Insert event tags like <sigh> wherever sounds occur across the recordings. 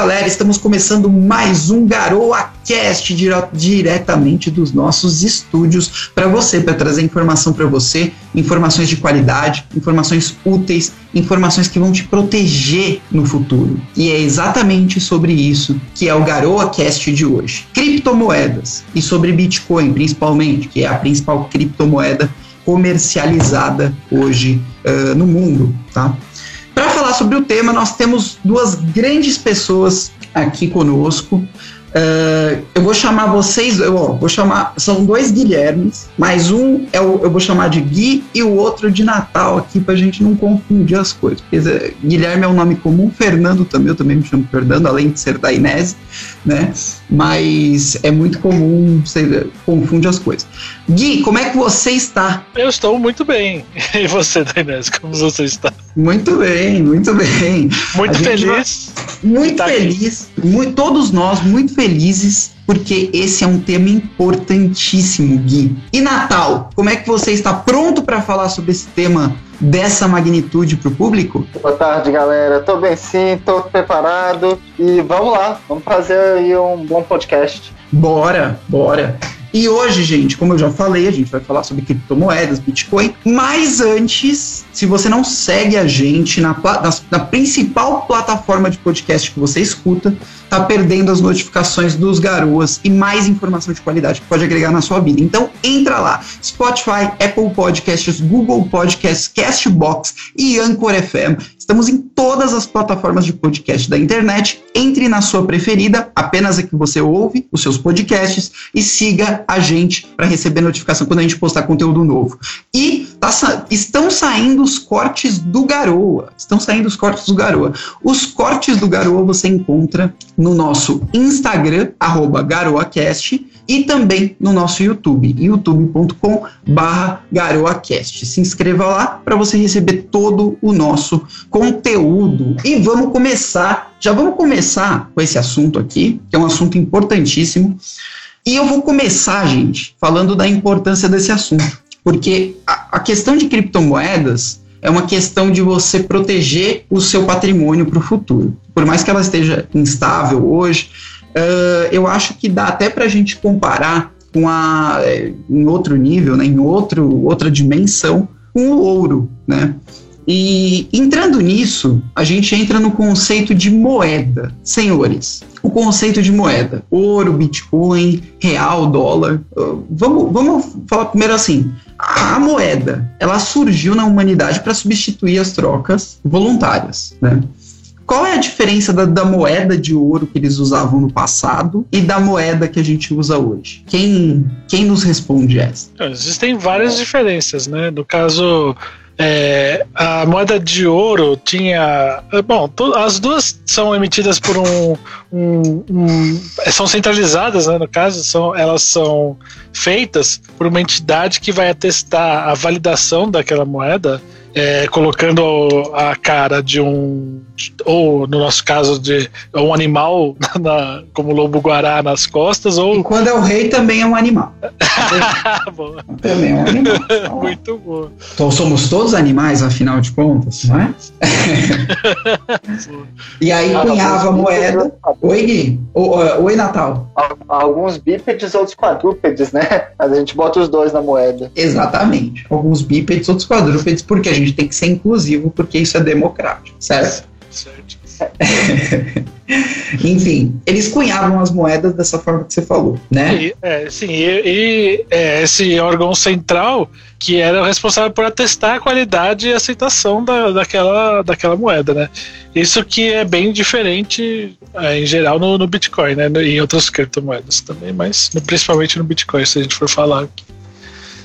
galera, estamos começando mais um Garoa Cast dire diretamente dos nossos estúdios para você, para trazer informação para você, informações de qualidade, informações úteis, informações que vão te proteger no futuro. E é exatamente sobre isso que é o Garoa Cast de hoje. Criptomoedas e sobre Bitcoin, principalmente, que é a principal criptomoeda comercializada hoje uh, no mundo, tá? Para falar sobre o tema, nós temos duas grandes pessoas aqui conosco. Uh, eu vou chamar vocês, eu ó, vou chamar, são dois Guilhermes, mas um é o, eu vou chamar de Gui e o outro de Natal aqui pra gente não confundir as coisas. Porque eh, Guilherme é um nome comum, Fernando também, eu também me chamo Fernando, além de ser da Inés, né? Mas é muito comum, você confunde as coisas. Gui, como é que você está? Eu estou muito bem. <laughs> E você, da Inés, como você está? Muito bem, muito bem. Muito feliz. Vai, muito tá feliz, muito, todos nós muito felizes porque esse é um tema importantíssimo, Gui. E Natal, como é que você está pronto para falar sobre esse tema dessa magnitude para o público? Boa tarde, galera. Tô bem sim, tô preparado e vamos lá, vamos fazer aí um bom podcast. Bora, bora. E hoje, gente, como eu já falei, a gente vai falar sobre criptomoedas, Bitcoin. Mas antes, se você não segue a gente na, na, na principal plataforma de podcast que você escuta, tá perdendo as notificações dos garoas e mais informação de qualidade que pode agregar na sua vida. Então entra lá, Spotify, Apple Podcasts, Google Podcasts, Castbox e Anchor FM. Estamos em todas as plataformas de podcast da internet. Entre na sua preferida, apenas a que você ouve os seus podcasts e siga a gente para receber notificação quando a gente postar conteúdo novo. E tá, estão saindo os cortes do Garoa. Estão saindo os cortes do Garoa. Os cortes do Garoa você encontra no nosso Instagram, GaroaCast, e também no nosso YouTube, youtube.com garoacast. Se inscreva lá para você receber todo o nosso conteúdo. E vamos começar, já vamos começar com esse assunto aqui, que é um assunto importantíssimo. E eu vou começar, gente, falando da importância desse assunto, porque a, a questão de criptomoedas é uma questão de você proteger o seu patrimônio para o futuro. Por mais que ela esteja instável hoje, uh, eu acho que dá até para a gente comparar com a, eh, em outro nível, né, em outro, outra dimensão, com o ouro, né? E entrando nisso, a gente entra no conceito de moeda, senhores. O conceito de moeda: ouro, Bitcoin, real, dólar. Vamos, vamos falar primeiro assim: a moeda ela surgiu na humanidade para substituir as trocas voluntárias, né? Qual é a diferença da, da, moeda de ouro que eles usavam no passado e da moeda que a gente usa hoje? Quem, quem nos responde essa? Existem várias diferenças, né? No caso, é, a moeda de ouro tinha. Bom, as duas são emitidas por um. um, um são centralizadas, né, no caso, são, elas são feitas por uma entidade que vai atestar a validação daquela moeda é, colocando a cara de um, ou no nosso caso, de um animal, <laughs> na, como lobo guará nas costas, ou. E quando é o rei também é um animal. <laughs> também é um animal. <laughs> Muito bom. Então somos todos animais, afinal de contas, não é? e aí cunhava a moeda. Oi, Gui. Oi, Natal. Alguns bípedes, outros quadrúpedes, né? Mas a gente bota os dois na moeda. Exatamente. Alguns bípedes, outros quadrúpedes, porque a gente tem que ser inclusivo, porque isso é democrático, certo? Certo. <laughs> Enfim, eles cunhavam as moedas dessa forma que você falou, né? E, é, sim, e, e é, esse órgão central que era responsável por atestar a qualidade e aceitação da, daquela, daquela moeda, né? Isso que é bem diferente é, em geral no, no Bitcoin, né? E em outras criptomoedas também, mas principalmente no Bitcoin, se a gente for falar aqui.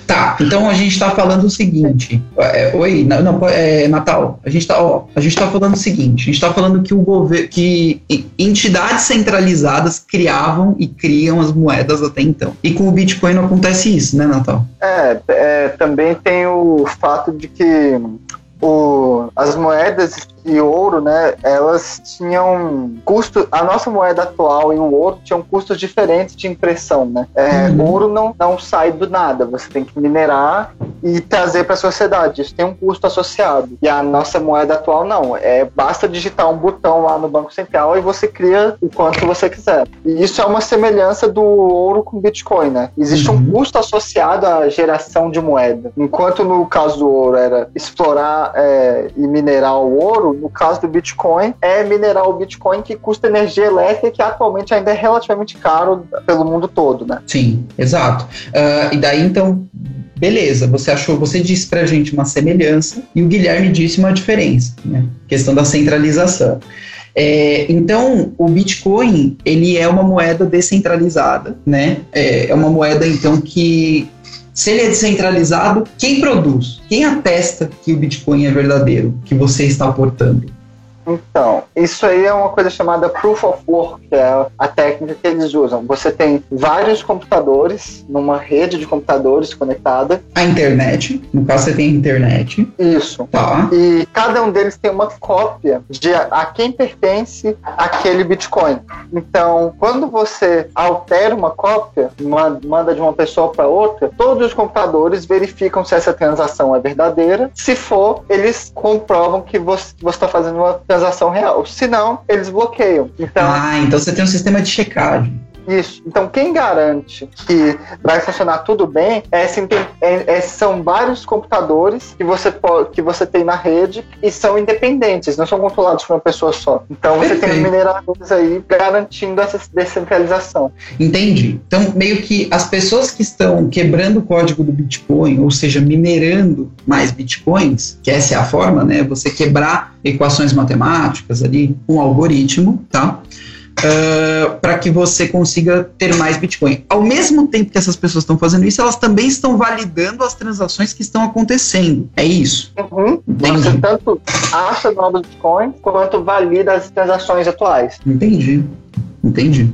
Tá, então a gente está falando o seguinte. É, oi, não, é, Natal. A gente está, a gente tá falando o seguinte. A gente está falando que o governo, que entidades centralizadas criavam e criam as moedas até então. E com o Bitcoin não acontece isso, né, Natal? É, é também tem o fato de que o, as moedas e ouro, né, elas tinham custo, a nossa moeda atual e o ouro tinham custos diferentes de impressão, né? É, Uhum. Ouro não, não sai do nada, você tem que minerar e trazer para a sociedade. Isso tem um custo associado. E a nossa moeda atual não, é basta digitar um botão lá no Banco Central e você cria o quanto você quiser. E isso é uma semelhança do ouro com Bitcoin, né? Existe Uhum. um custo associado à geração de moeda. Enquanto no caso do ouro era explorar é, e minerar o ouro, no caso do Bitcoin é minerar o Bitcoin que custa energia elétrica que atualmente ainda é relativamente caro pelo mundo todo, né? Sim, exato. Ah, e daí então, beleza, você achou, você disse pra gente uma semelhança e o Guilherme disse uma diferença, né? Questão da centralização. É, então, o Bitcoin, ele é uma moeda descentralizada, né? É, é uma moeda, então, que se ele é descentralizado, quem produz? Quem atesta que o Bitcoin é verdadeiro, que você está portando? Então, isso aí é uma coisa chamada Proof of Work, que é a técnica que eles usam. Você tem vários computadores numa rede de computadores conectada. A internet, no caso você tem a internet, Isso. tá? E cada um deles tem uma cópia de a, quem pertence aquele Bitcoin. Então, quando você altera uma cópia, ma- manda de uma pessoa para outra, todos os computadores verificam se essa transação é verdadeira. Se for, eles comprovam que você está fazendo uma transação real. Se não, eles bloqueiam. Então, Ah, então você tem um sistema de checagem. Isso. Então, quem garante que vai funcionar tudo bem é, é- é- são vários computadores que você, que você tem na rede e são independentes, não são controlados por uma pessoa só. Então, você tem Perfeito. mineradores aí garantindo essa descentralização. Entendi. Então, meio que as pessoas que estão quebrando o código do Bitcoin, ou seja, minerando mais Bitcoins, que essa é a forma, né? Você quebrar equações matemáticas ali, um algoritmo, tá? Para que você consiga ter mais Bitcoin. Ao mesmo tempo que essas pessoas estão fazendo isso, elas também estão validando as transações que estão acontecendo. É isso. Uhum. Você tanto acha novos Bitcoins quanto valida as transações atuais. Entendi. Entendi.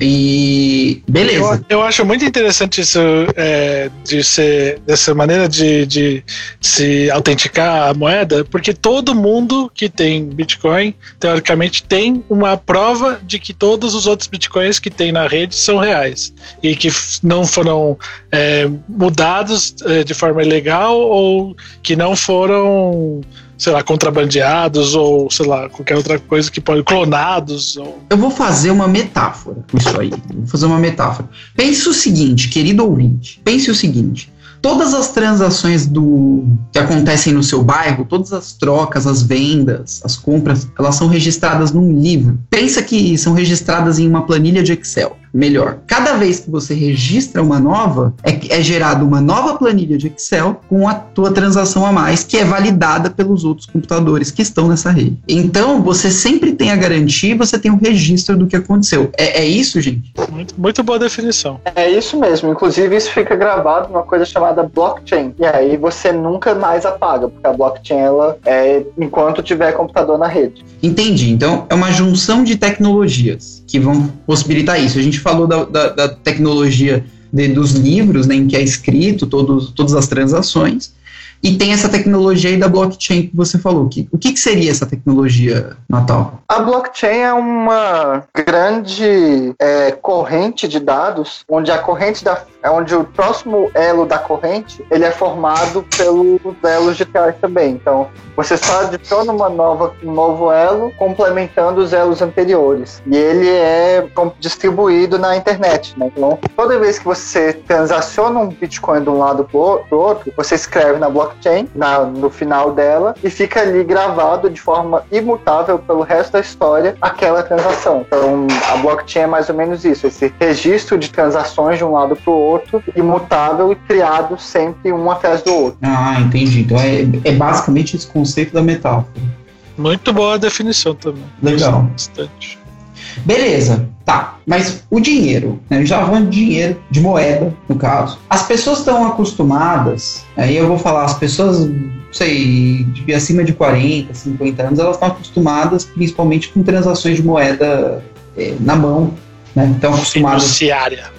E beleza. Eu, eu acho muito interessante isso é, de ser dessa maneira de, de se autenticar a moeda, porque todo mundo que tem Bitcoin, teoricamente, tem uma prova de que todos os outros Bitcoins que tem na rede são reais e que não foram é, mudados é, de forma ilegal ou que não foram sei lá, contrabandeados ou, sei lá, qualquer outra coisa que pode, clonados ou Eu vou fazer uma metáfora com isso aí. Vou fazer uma metáfora. Pense o seguinte, querido ouvinte. Pense o seguinte. Todas as transações do que acontecem no seu bairro, todas as trocas, as vendas, as compras, elas são registradas num livro. Pensa que são registradas em uma planilha de Excel. Melhor, cada vez que você registra uma nova, é, é gerada uma nova planilha de Excel com a tua transação a mais, que é validada pelos outros computadores que estão nessa rede. Então, você sempre tem a garantia e você tem o registro do que aconteceu. É, é isso, gente? muito, muito boa definição. É isso mesmo. Inclusive, isso fica gravado numa coisa chamada blockchain. E aí você nunca mais apaga, porque a blockchain ela é enquanto tiver computador na rede. Entendi. Então, é uma junção de tecnologias que vão possibilitar isso. A gente falou da, da- da tecnologia de- dos livros, né, em que é escrito todos, todas as transações. E tem essa tecnologia aí da blockchain que você falou. Que, o que, que seria essa tecnologia, Natal? A blockchain é uma grande é, corrente de dados, onde a corrente da é onde o próximo elo da corrente ele é formado pelos elos de trás também. Então você só adiciona uma nova, um novo elo complementando os elos anteriores. E ele é distribuído na internet. Né? Então toda vez que você transaciona um Bitcoin de um lado para o outro, você escreve na blockchain, na, no final dela, e fica ali gravado de forma imutável pelo resto da história aquela transação. Então a blockchain é mais ou menos isso, esse registro de transações de um lado para o outro, imutável e criado sempre um atrás do outro. Ah, entendi. Então é, é basicamente esse conceito da metáfora. Muito boa definição também. Legal. Bastante. Beleza, tá. Mas o dinheiro, né? A gente tava falando de dinheiro, de moeda, no caso. As pessoas estão acostumadas, aí eu vou falar, as pessoas, não sei, de acima de 40, 50 anos, elas estão acostumadas principalmente com transações de moeda eh, na mão, né? Estão acostumadas Fiduciária.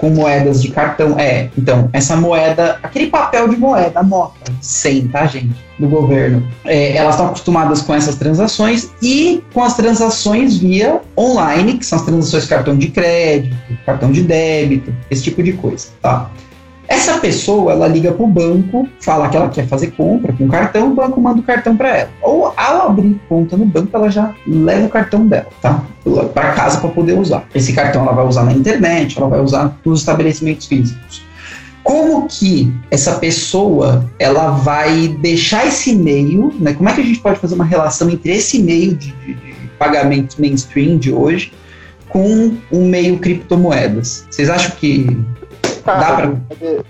Com moedas de cartão. É, então, essa moeda, aquele papel de moeda, a nota, 100, tá, gente? Do governo. É, elas estão acostumadas com essas transações e com as transações via online, que são as transações cartão de crédito, cartão de débito, esse tipo de coisa, tá? Essa pessoa, ela liga para o banco, fala que ela quer fazer compra com cartão, o banco manda o cartão para ela. Ou ao abrir conta no banco, ela já leva o cartão dela, tá? Para casa para poder usar. Esse cartão ela vai usar na internet, ela vai usar nos estabelecimentos físicos. Como que essa pessoa ela vai deixar esse e-mail, né? Como é que a gente pode fazer uma relação entre esse e-mail de, de, de pagamentos mainstream de hoje com um meio criptomoedas? Vocês acham que Dá pra...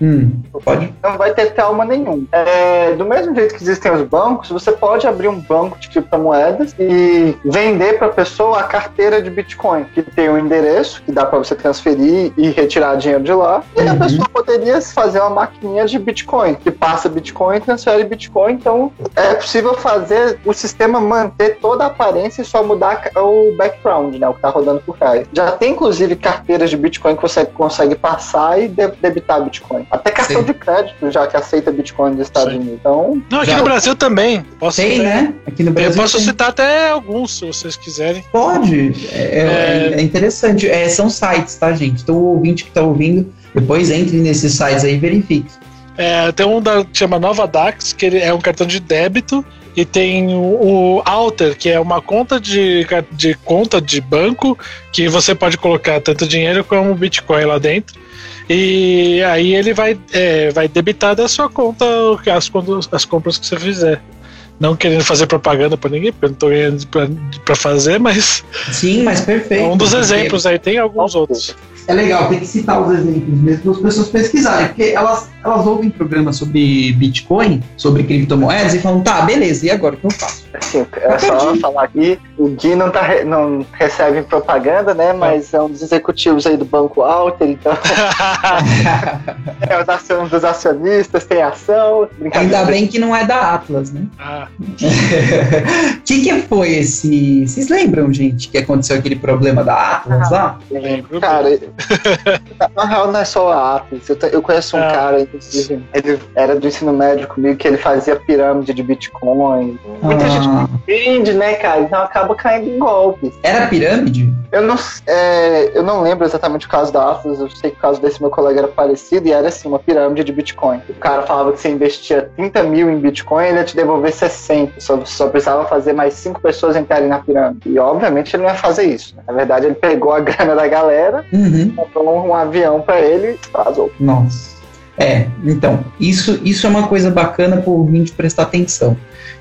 hum, pode? Não vai ter trauma nenhum. É, do mesmo jeito que existem os bancos, você pode abrir um banco de criptomoedas e vender para a pessoa a carteira de Bitcoin, que tem um endereço que dá para você transferir e retirar dinheiro de lá. E uhum. a pessoa poderia fazer uma maquininha de Bitcoin, que passa Bitcoin e transfere Bitcoin. Então é possível fazer o sistema manter toda a aparência e só mudar o background, né? O que está rodando por trás. Já tem inclusive carteiras de Bitcoin que você consegue passar e debitar Bitcoin. Até cartão Sim. de crédito já que aceita Bitcoin dos Estados Sim. Unidos. Então, Não, aqui já... no Brasil também. Posso tem, né? Aqui no Brasil. Eu posso tem. citar até alguns, se vocês quiserem. Pode. É, é, é... é interessante. É, são sites, tá, gente? Então, o ouvinte que está ouvindo, depois entre nesses sites aí e verifique. É, tem um da, que chama Nova Dax, que ele é um cartão de débito e tem o, o Alter, que é uma conta de, de conta de banco que você pode colocar tanto dinheiro como Bitcoin lá dentro. E aí ele vai, é, vai debitar da sua conta as, as compras que você fizer. Não querendo fazer propaganda para ninguém, porque eu não tô ganhando para fazer, mas. Sim, mas perfeito. É um dos exemplos aí, tem alguns outros é legal, tem que citar os exemplos mesmo para as pessoas pesquisarem, porque elas, elas ouvem programas sobre Bitcoin, sobre criptomoedas e falam, tá, beleza, e agora o que eu faço? <laughs> Assim, é só falar aqui, o Gui não, tá, não recebe propaganda, né, mas é um dos executivos aí do Banco Alter, então <laughs> <laughs> é um dos acionistas, tem ação. Ainda bem que não é da Atlas, né? Ah. O que, que foi esse... Vocês lembram, gente, que aconteceu aquele problema da Atlas ah, lá? Lembro. Cara, na real, não é só a Atlas. Eu, eu conheço um ah. cara, inclusive, ele era do ensino médio comigo, que ele fazia pirâmide de Bitcoin. Muita ah. gente entende, né, cara? Então acaba caindo em golpes. Era pirâmide? Eu não, é, eu não lembro exatamente o caso da Atlas, eu sei que o caso desse meu colega era parecido e era assim, uma pirâmide de Bitcoin. O cara falava que você investia 30 mil em Bitcoin, ele ia te devolver 60. Só, só precisava fazer mais cinco pessoas entrarem na pirâmide. E obviamente ele não ia fazer isso. Né? Na verdade, ele pegou a <laughs> grana da galera. Uhum uhum. comprou um avião para ele e vazou. Nossa. É, então, isso, isso é uma coisa bacana para o ouvinte prestar atenção.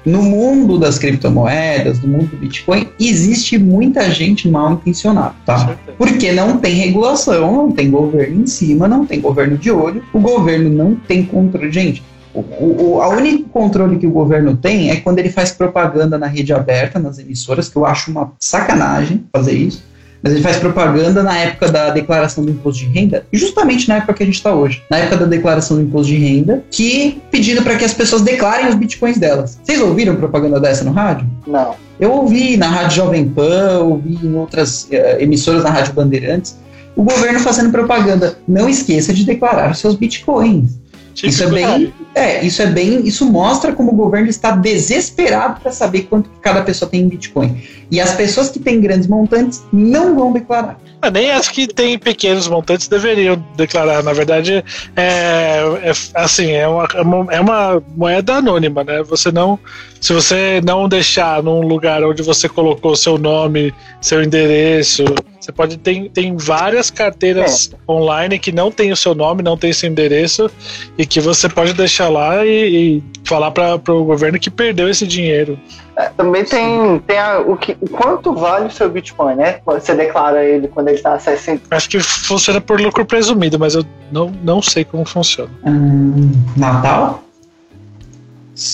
No mundo das criptomoedas, no mundo do Bitcoin, existe muita gente mal intencionada, tá? Porque não tem regulação, não tem governo em cima, não tem governo de olho, o governo não tem controle. Gente, o, o, a único controle que o governo tem é quando ele faz propaganda na rede aberta, nas emissoras, que eu acho uma sacanagem fazer isso mas ele faz propaganda na época da declaração do imposto de renda, justamente na época que a gente está hoje, na época da declaração do imposto de renda, que pedindo para que as pessoas declarem os bitcoins delas. Vocês ouviram propaganda dessa no rádio? Não. Eu ouvi na Rádio Jovem Pan, ouvi em outras uh, emissoras na Rádio Bandeirantes, o governo fazendo propaganda. Não esqueça de declarar seus bitcoins. Isso é bem, é, isso é bem, isso mostra como o governo está desesperado para saber quanto cada pessoa tem em Bitcoin. E as pessoas que têm grandes montantes não vão declarar. Ah, nem as que têm pequenos montantes deveriam declarar. Na verdade, é, é assim, é uma, é uma moeda anônima, né? Você não, se você não deixar num lugar onde você colocou seu nome, seu endereço, você pode ter tem várias carteiras é. online que não tem o seu nome, não tem seu endereço e que você pode deixar lá e, e falar para o governo que perdeu esse dinheiro. É, também tem, tem a, o, que, o quanto vale o seu Bitcoin, né? Você declara ele quando ele está a 60. Acho que funciona por lucro presumido, mas eu não, não sei como funciona. Hum, Natal?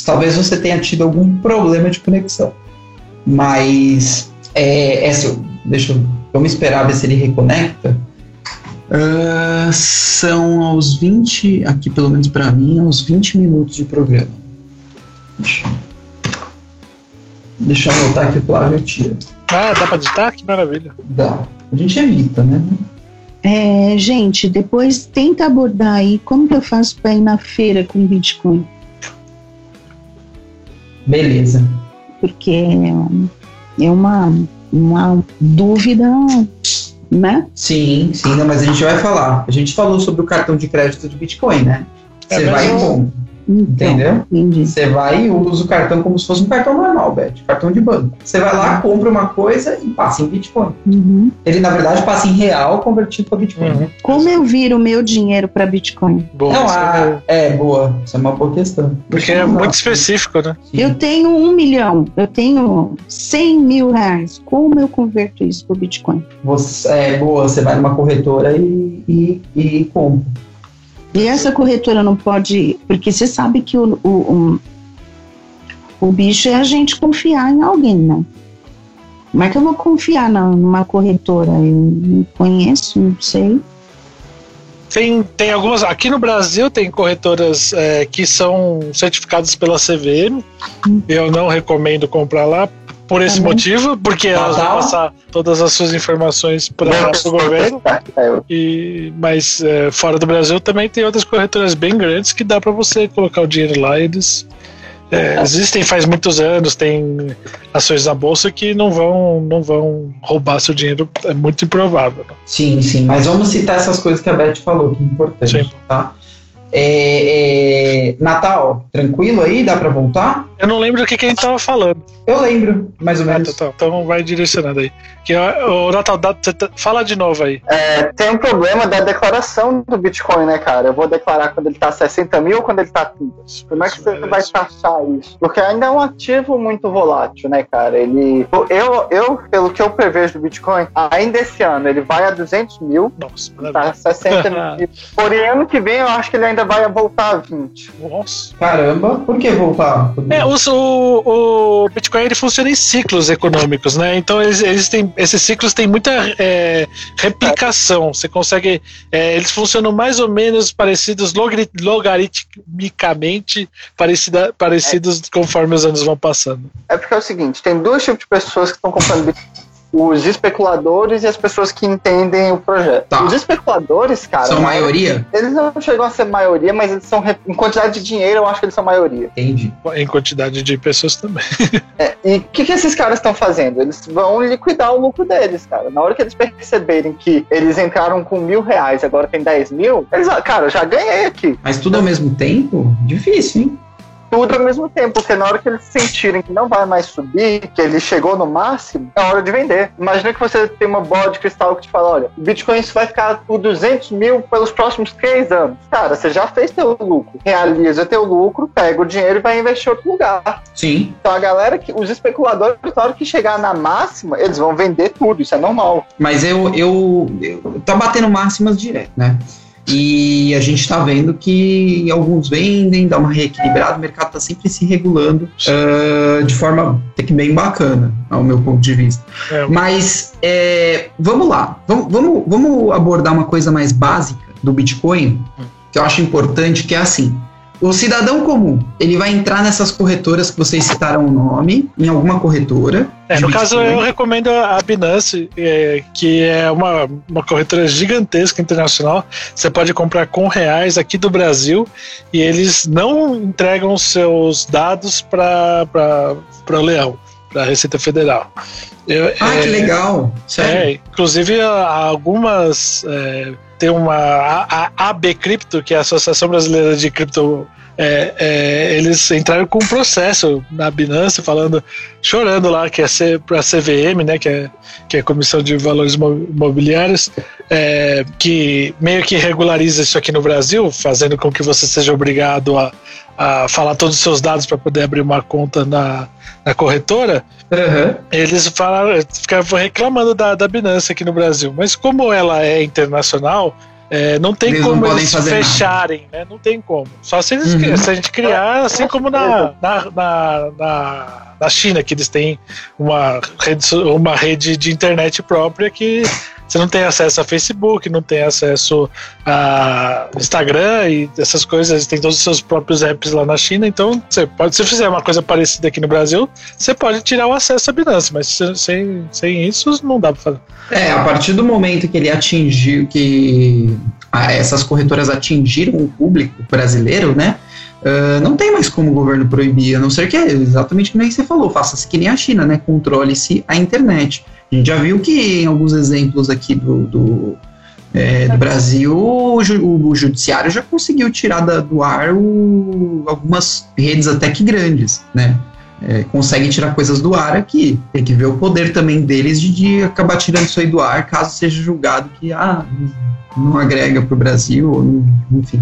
Talvez você tenha tido algum problema de conexão. Mas é, é deixa eu, vamos esperar ver se ele reconecta. Uh, são aos 20, aqui pelo menos para mim, aos 20 minutos de programa. Deixa, deixa eu anotar aqui o Flávio tira. Ah, dá para editar? Que maravilha. Dá. A gente evita, né? É, gente, depois tenta abordar aí como que eu faço para ir na feira com Bitcoin. Beleza. Porque é uma, uma dúvida, né? Sim, sim, não, mas a gente vai falar. A gente falou sobre o cartão de crédito de Bitcoin, né? É Você vai e mesmo? Então, Entendeu? Entendi. Você vai e usa o cartão como se fosse um cartão normal, Beth, cartão de banco. Você vai lá, compra uma coisa e passa em Bitcoin. Uhum. Ele, na verdade, passa em real convertido para Bitcoin. Uhum. Como eu viro o meu dinheiro para Bitcoin? Bom, Não, isso ah, é boa. Isso é uma boa questão. porque é muito específico, né? Sim. Eu tenho um milhão, eu tenho 100 mil reais. Como eu converto isso para Bitcoin? Você, é boa, você vai numa corretora e, e, e compra. E essa corretora não pode. Porque você sabe que o, o, o, o bicho é a gente confiar em alguém, né? Como é que eu vou confiar numa corretora? Eu não conheço, não sei. Tem, tem algumas. Aqui no Brasil tem corretoras é, que são certificadas pela CVM. Hum. Eu não recomendo comprar lá por esse bom. motivo, porque elas vão passar todas as suas informações para o governo. <laughs> É, E, mas é, fora do Brasil também tem outras corretoras bem grandes que dá para você colocar o dinheiro lá. e Eles é, existem faz muitos anos, tem ações na bolsa que não vão não vão roubar seu dinheiro. É muito improvável. Sim, sim. Mas vamos citar essas coisas que a Beth falou, que é importante, Sim. tá? É, é, Natal, tranquilo aí? Dá pra voltar? Eu não lembro do que, que a gente tava falando. Eu lembro, mais ou Ah, menos. tá, tá. Então vai direcionando aí. Que, ó, o Natal, dá- tá- fala de novo aí. é, tem um problema da declaração do Bitcoin, né, cara? Eu vou declarar quando ele tá 60 mil ou quando ele tá 30. Como é que você vai taxar isso? Porque ainda é um ativo muito volátil, né, cara? Ele. Eu, eu, pelo que eu prevejo do Bitcoin, ainda esse ano ele vai a 200 mil, Nossa, tá 60 mil. <laughs> Porém, ano que vem eu acho que ele ainda vai voltar a 20. Nossa. Caramba, por que voltar? É, os- o, o Bitcoin ele funciona em ciclos econômicos, né? Então eles, eles têm, esses ciclos têm muita é, replicação. Você consegue. é, eles funcionam mais ou menos parecidos logari- logaritmicamente parecida, parecidos conforme os anos vão passando. É porque é o seguinte, tem dois tipos de pessoas que estão comprando Bitcoin. Os especuladores e as pessoas que entendem o projeto. Tá. Os especuladores, cara, São maioria? eles não chegam a ser maioria, mas eles são, em quantidade de dinheiro, eu acho que eles são maioria. Entendi. Em quantidade de pessoas também. <laughs> É, e o que, que esses caras estão fazendo? Eles vão liquidar o lucro deles, cara. Na hora que eles perceberem que eles entraram com mil reais agora tem 10 mil, eles, ah, cara, eu já ganhei aqui. Mas tudo ao mesmo tempo? Difícil, hein? Tudo ao mesmo tempo, porque na hora que eles sentirem que não vai mais subir, que ele chegou no máximo, é hora de vender. Imagina que você tem uma bola de cristal que te fala: olha, o Bitcoin isso vai ficar por 200 mil pelos próximos três anos. Cara, você já fez teu lucro. Realiza teu lucro, pega o dinheiro e vai investir em outro lugar. Sim. Então a galera, que os especuladores, na hora que chegar na máxima, eles vão vender tudo, isso é normal. Mas eu, eu, eu tá batendo máximas direto, né? E a gente tá vendo que alguns vendem, dá uma reequilibrada, o mercado tá sempre se regulando ah, de forma até que bem bacana, ao meu ponto de vista. É, Mas é, vamos lá, vamos, vamos, vamos abordar uma coisa mais básica do Bitcoin, que eu acho importante, que é assim. O cidadão comum, ele vai entrar nessas corretoras que vocês citaram o nome, em alguma corretora. É, no caso, eu recomendo a Binance, é, que é uma, uma corretora gigantesca internacional. Você pode comprar com reais aqui do Brasil e eles não entregam seus dados para o Leão, para a Receita Federal. Eu- Ah, que é, legal. Sério. É, inclusive algumas. é, tem uma a AB Cripto, que é a Associação Brasileira de Cripto. É, é, eles entraram com um processo na Binance falando, chorando lá, que é para a CVM, né, que é, que é a Comissão de Valores Mo- Imobiliários, é, que meio que regulariza isso aqui no Brasil, fazendo com que você seja obrigado a, a falar todos os seus dados para poder abrir uma conta na, na corretora. Aham. Eles falaram, ficavam reclamando da, da Binance aqui no Brasil, mas como ela é internacional, é, não tem Eles não como podem eles fazer fecharem, né? Não tem como. Só se, eles, Uhum. se a gente criar, assim como na, na, na, na, na China, que eles têm uma rede, uma rede de internet própria que você não tem acesso a Facebook, não tem acesso a Instagram e essas coisas, tem todos os seus próprios apps lá na China, então você pode, se fizer uma coisa parecida aqui no Brasil, você pode tirar o acesso à Binance, mas sem, sem isso não dá para fazer. É, a partir do momento que ele atingiu, que essas corretoras atingiram o público brasileiro, né? Uh, não tem mais como o governo proibir, a não ser que é exatamente como você falou, faça-se que nem a China, né? Controle-se a internet. A gente já viu que em alguns exemplos aqui do, do, é, do Brasil, o, o, judiciário já conseguiu tirar da, do ar o, algumas redes até que grandes, né? É, consegue tirar coisas do ar aqui. Tem que ver o poder também deles de, de acabar tirando isso aí do ar, caso seja julgado que ah, não agrega para o Brasil, enfim.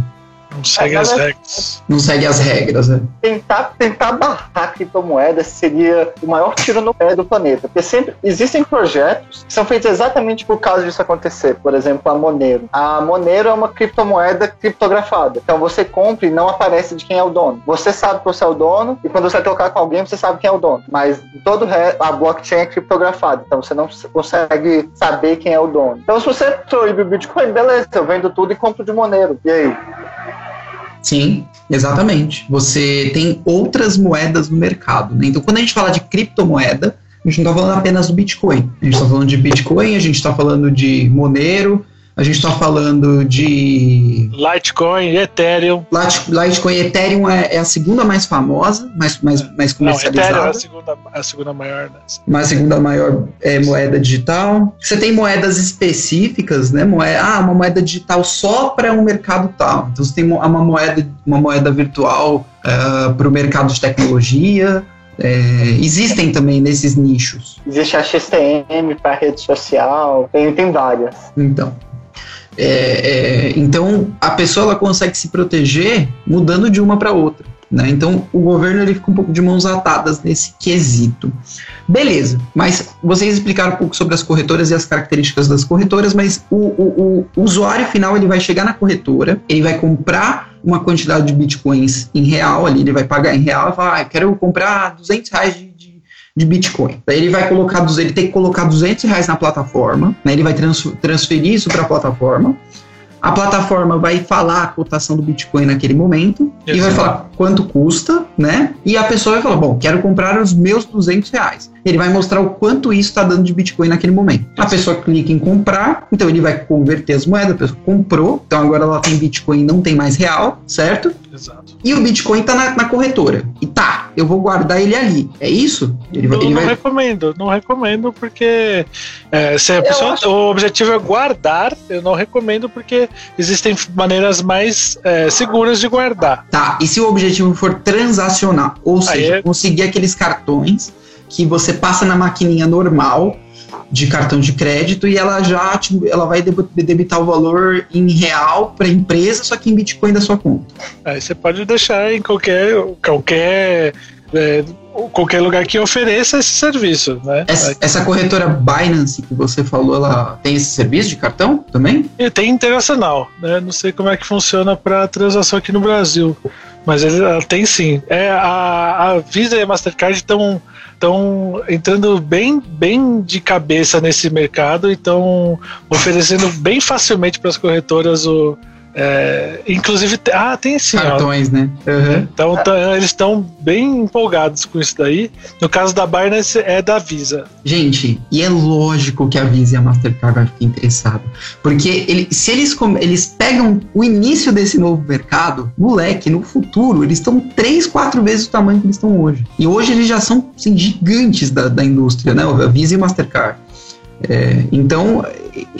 Não segue as regras. Não segue as regras, né? Tentar, tentar barrar criptomoedas seria o maior tiro no pé do planeta. Porque sempre existem projetos que são feitos exatamente por causa disso acontecer. Por exemplo, a Monero. A Monero é uma criptomoeda criptografada. Então você compra e não aparece de quem é o dono. Você sabe que você é o dono e quando você vai trocar com alguém, você sabe quem é o dono. Mas todo a blockchain é criptografada. Então você não consegue saber quem é o dono. Então se você proíbe o Bitcoin, beleza, eu vendo tudo e compro de Monero. E aí? Sim, exatamente. Você tem outras moedas no mercado. Né? Então, quando a gente fala de criptomoeda, a gente não está falando apenas do Bitcoin. A gente está falando de Bitcoin, a gente está falando de Monero, a gente está falando de. Litecoin, Ethereum. Litecoin Ethereum é, é, a segunda mais famosa, mais, mais, mais comercializada. Não, Ethereum é a segunda, a segunda maior. Né? Mas a segunda maior é, moeda digital. Você tem moedas específicas, né? Moeda, ah, uma moeda digital só para um mercado tal. Então você tem uma moeda, uma moeda virtual uh, ah, para o mercado de tecnologia. É, existem também nesses nichos. Existe a XTM para rede social, tem, tem várias. Então. É, é, então a pessoa ela consegue se proteger mudando de uma para outra. Né? Então o governo ele fica um pouco de mãos atadas nesse quesito. Beleza, mas vocês explicaram um pouco sobre as corretoras e as características das corretoras, mas o, o, o usuário final ele vai chegar na corretora, ele vai comprar uma quantidade de bitcoins em real ali, ele vai pagar em real e falar, ah, eu quero comprar 200 reais de de Bitcoin. Daí ele vai colocar, ele tem que colocar 200 reais na plataforma, né? ele vai transferir isso para a plataforma. A plataforma vai falar a cotação do Bitcoin naquele momento Exato. e vai falar quanto custa, né? E a pessoa vai falar, bom, quero comprar os meus 200 reais. Ele vai mostrar o quanto isso está dando de Bitcoin naquele momento. A pessoa clica em comprar, então ele vai converter as moedas, a pessoa comprou, então agora ela tem Bitcoin e não tem mais real, certo? Exato. E o Bitcoin está na, na corretora. E tá, eu vou guardar ele ali. É isso? Ele, eu ele não vai... recomendo, não recomendo porque é, se a pessoa, acho... o objetivo é guardar, eu não recomendo porque existem maneiras mais é, seguras de guardar. Tá, e se o objetivo for transacionar, ou seja, é... conseguir aqueles cartões que você passa na maquininha normal de cartão de crédito e ela já ela vai debitar o valor em real para a empresa, só que em Bitcoin da sua conta. Aí você pode deixar em qualquer qualquer é, qualquer lugar que ofereça esse serviço, né? Essa, essa, corretora Binance que você falou, ela tem esse serviço de cartão também? E tem internacional, né? Não sei como é que funciona para transação aqui no Brasil, mas ela tem sim. É a, a Visa e a Mastercard estão estão entrando bem, bem de cabeça nesse mercado e estão oferecendo bem facilmente para as corretoras o, é, inclusive, ah, tem sim. Cartões, ó. né? Uhum. Então, tá, eles estão bem empolgados com isso daí. No caso da Binance, é da Visa. Gente, e é lógico que a Visa e a Mastercard vai ficar interessado. Porque ele, se eles, eles pegam o início desse novo mercado, moleque, no futuro, eles estão três, quatro vezes o tamanho que eles estão hoje. E hoje eles já são assim, gigantes da, da indústria, né? A Visa e a Mastercard. É, então,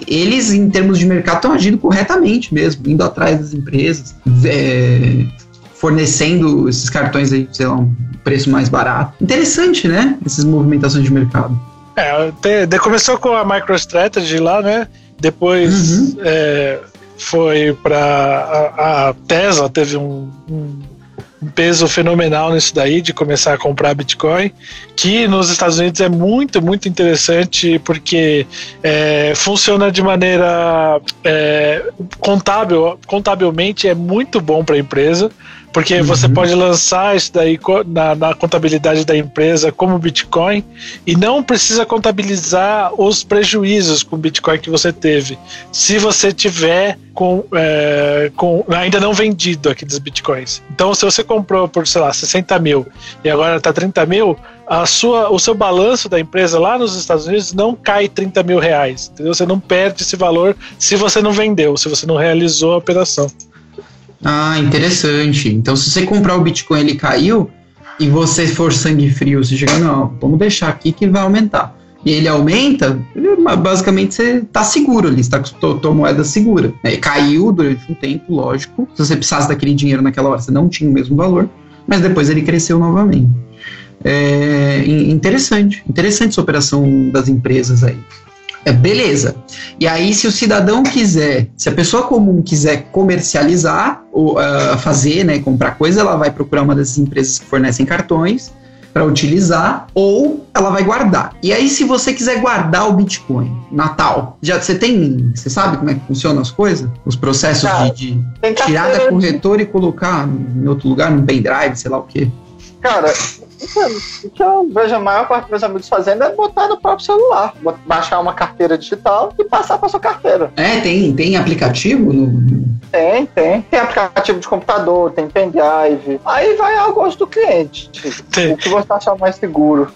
eles, em termos de mercado, estão agindo corretamente mesmo, indo atrás das empresas, é, fornecendo esses cartões aí, sei lá, um preço mais barato. Interessante, né? Essas movimentações de mercado. É, te, começou com a MicroStrategy lá, né? Depois uhum. é, foi para a, a, Tesla, teve um, um peso fenomenal nisso daí, de começar a comprar Bitcoin, que nos Estados Unidos é muito, muito interessante porque é, funciona de maneira é, contábil, contabilmente é muito bom para a empresa, Porque Uhum. você pode lançar isso daí na, na contabilidade da empresa como Bitcoin e não precisa contabilizar os prejuízos com Bitcoin que você teve. Se você tiver com, é, com ainda não vendido aqueles Bitcoins. Então, se você comprou por, sei lá, 60 mil e agora está 30 mil, a sua, o seu balanço da empresa lá nos Estados Unidos não cai 30 mil reais. Entendeu? Você não perde esse valor se você não vendeu, se você não realizou a operação. Ah, interessante. Então, se você comprar o Bitcoin ele caiu e você for sangue frio, você chega, não, vamos deixar aqui que vai aumentar. E ele aumenta, ele- basicamente você tá seguro ali, você tá com tua, moeda segura. Caiu durante um tempo, lógico. Se você precisasse daquele dinheiro naquela hora, você não tinha o mesmo valor, mas depois ele cresceu novamente. É, in- interessante, interessante essa operação das empresas aí. É, beleza. E aí, se o cidadão quiser, se a pessoa comum quiser comercializar, ou ah, fazer, né, comprar coisa, ela vai procurar uma dessas empresas que fornecem cartões para utilizar, ou ela vai guardar. E aí, se você quiser guardar o Bitcoin, Natal, já você tem, você sabe como é que funcionam as coisas? Os processos de, de tirar da corretora e colocar em outro lugar, num pendrive, sei lá o quê. Cara, o que eu- o que eu vejo a maior parte dos meus amigos fazendo é botar no próprio celular. Baixar uma carteira digital e passar para sua carteira. É, tem, tem aplicativo no, no- Tem, tem. Tem aplicativo de computador, tem pendrive. Aí vai ao gosto do cliente. Tem. O que você achar mais seguro.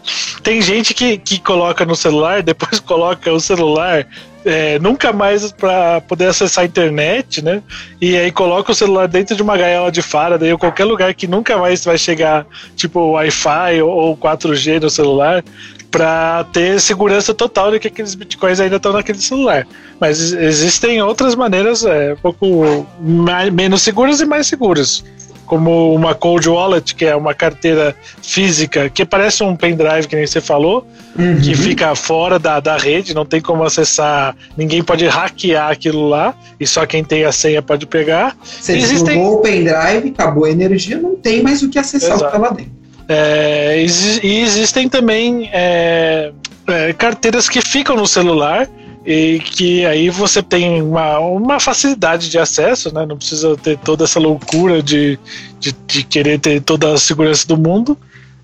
Tem gente que, que coloca no celular, depois <laughs> coloca o celular é, nunca mais para poder acessar a internet, né? E aí coloca o celular dentro de uma gaiola de Faraday ou qualquer lugar que nunca mais vai chegar, tipo Wi-Fi ou, ou 4G no celular, para ter segurança total de que aqueles bitcoins ainda estão naquele celular. Mas ex- existem outras maneiras é, um pouco mais, menos seguras e mais seguras. Como uma cold wallet, que é uma carteira física, que parece um pendrive, que nem você falou, que Uhum. fica fora da, da rede, não tem como acessar, ninguém pode hackear aquilo lá, e só quem tem a senha pode pegar. Você Existem- desligou o pendrive, acabou a energia, não tem mais o que acessar o que Exato. tá lá dentro. É, e existem também é, é, carteiras que ficam no celular e que aí você tem uma, uma facilidade de acesso, né? Não precisa ter toda essa loucura de, de, de querer ter toda a segurança do mundo.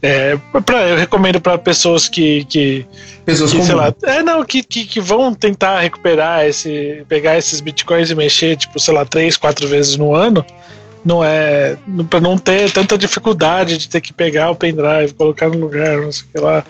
É, pra, eu recomendo para pessoas que, que, Pessoas que, sei lá, é, não, que, que, que vão tentar recuperar esse, pegar esses bitcoins e mexer, tipo, sei lá, três, quatro vezes no ano, não é, para não ter tanta dificuldade de ter que pegar o pendrive, colocar no lugar, não sei o que lá.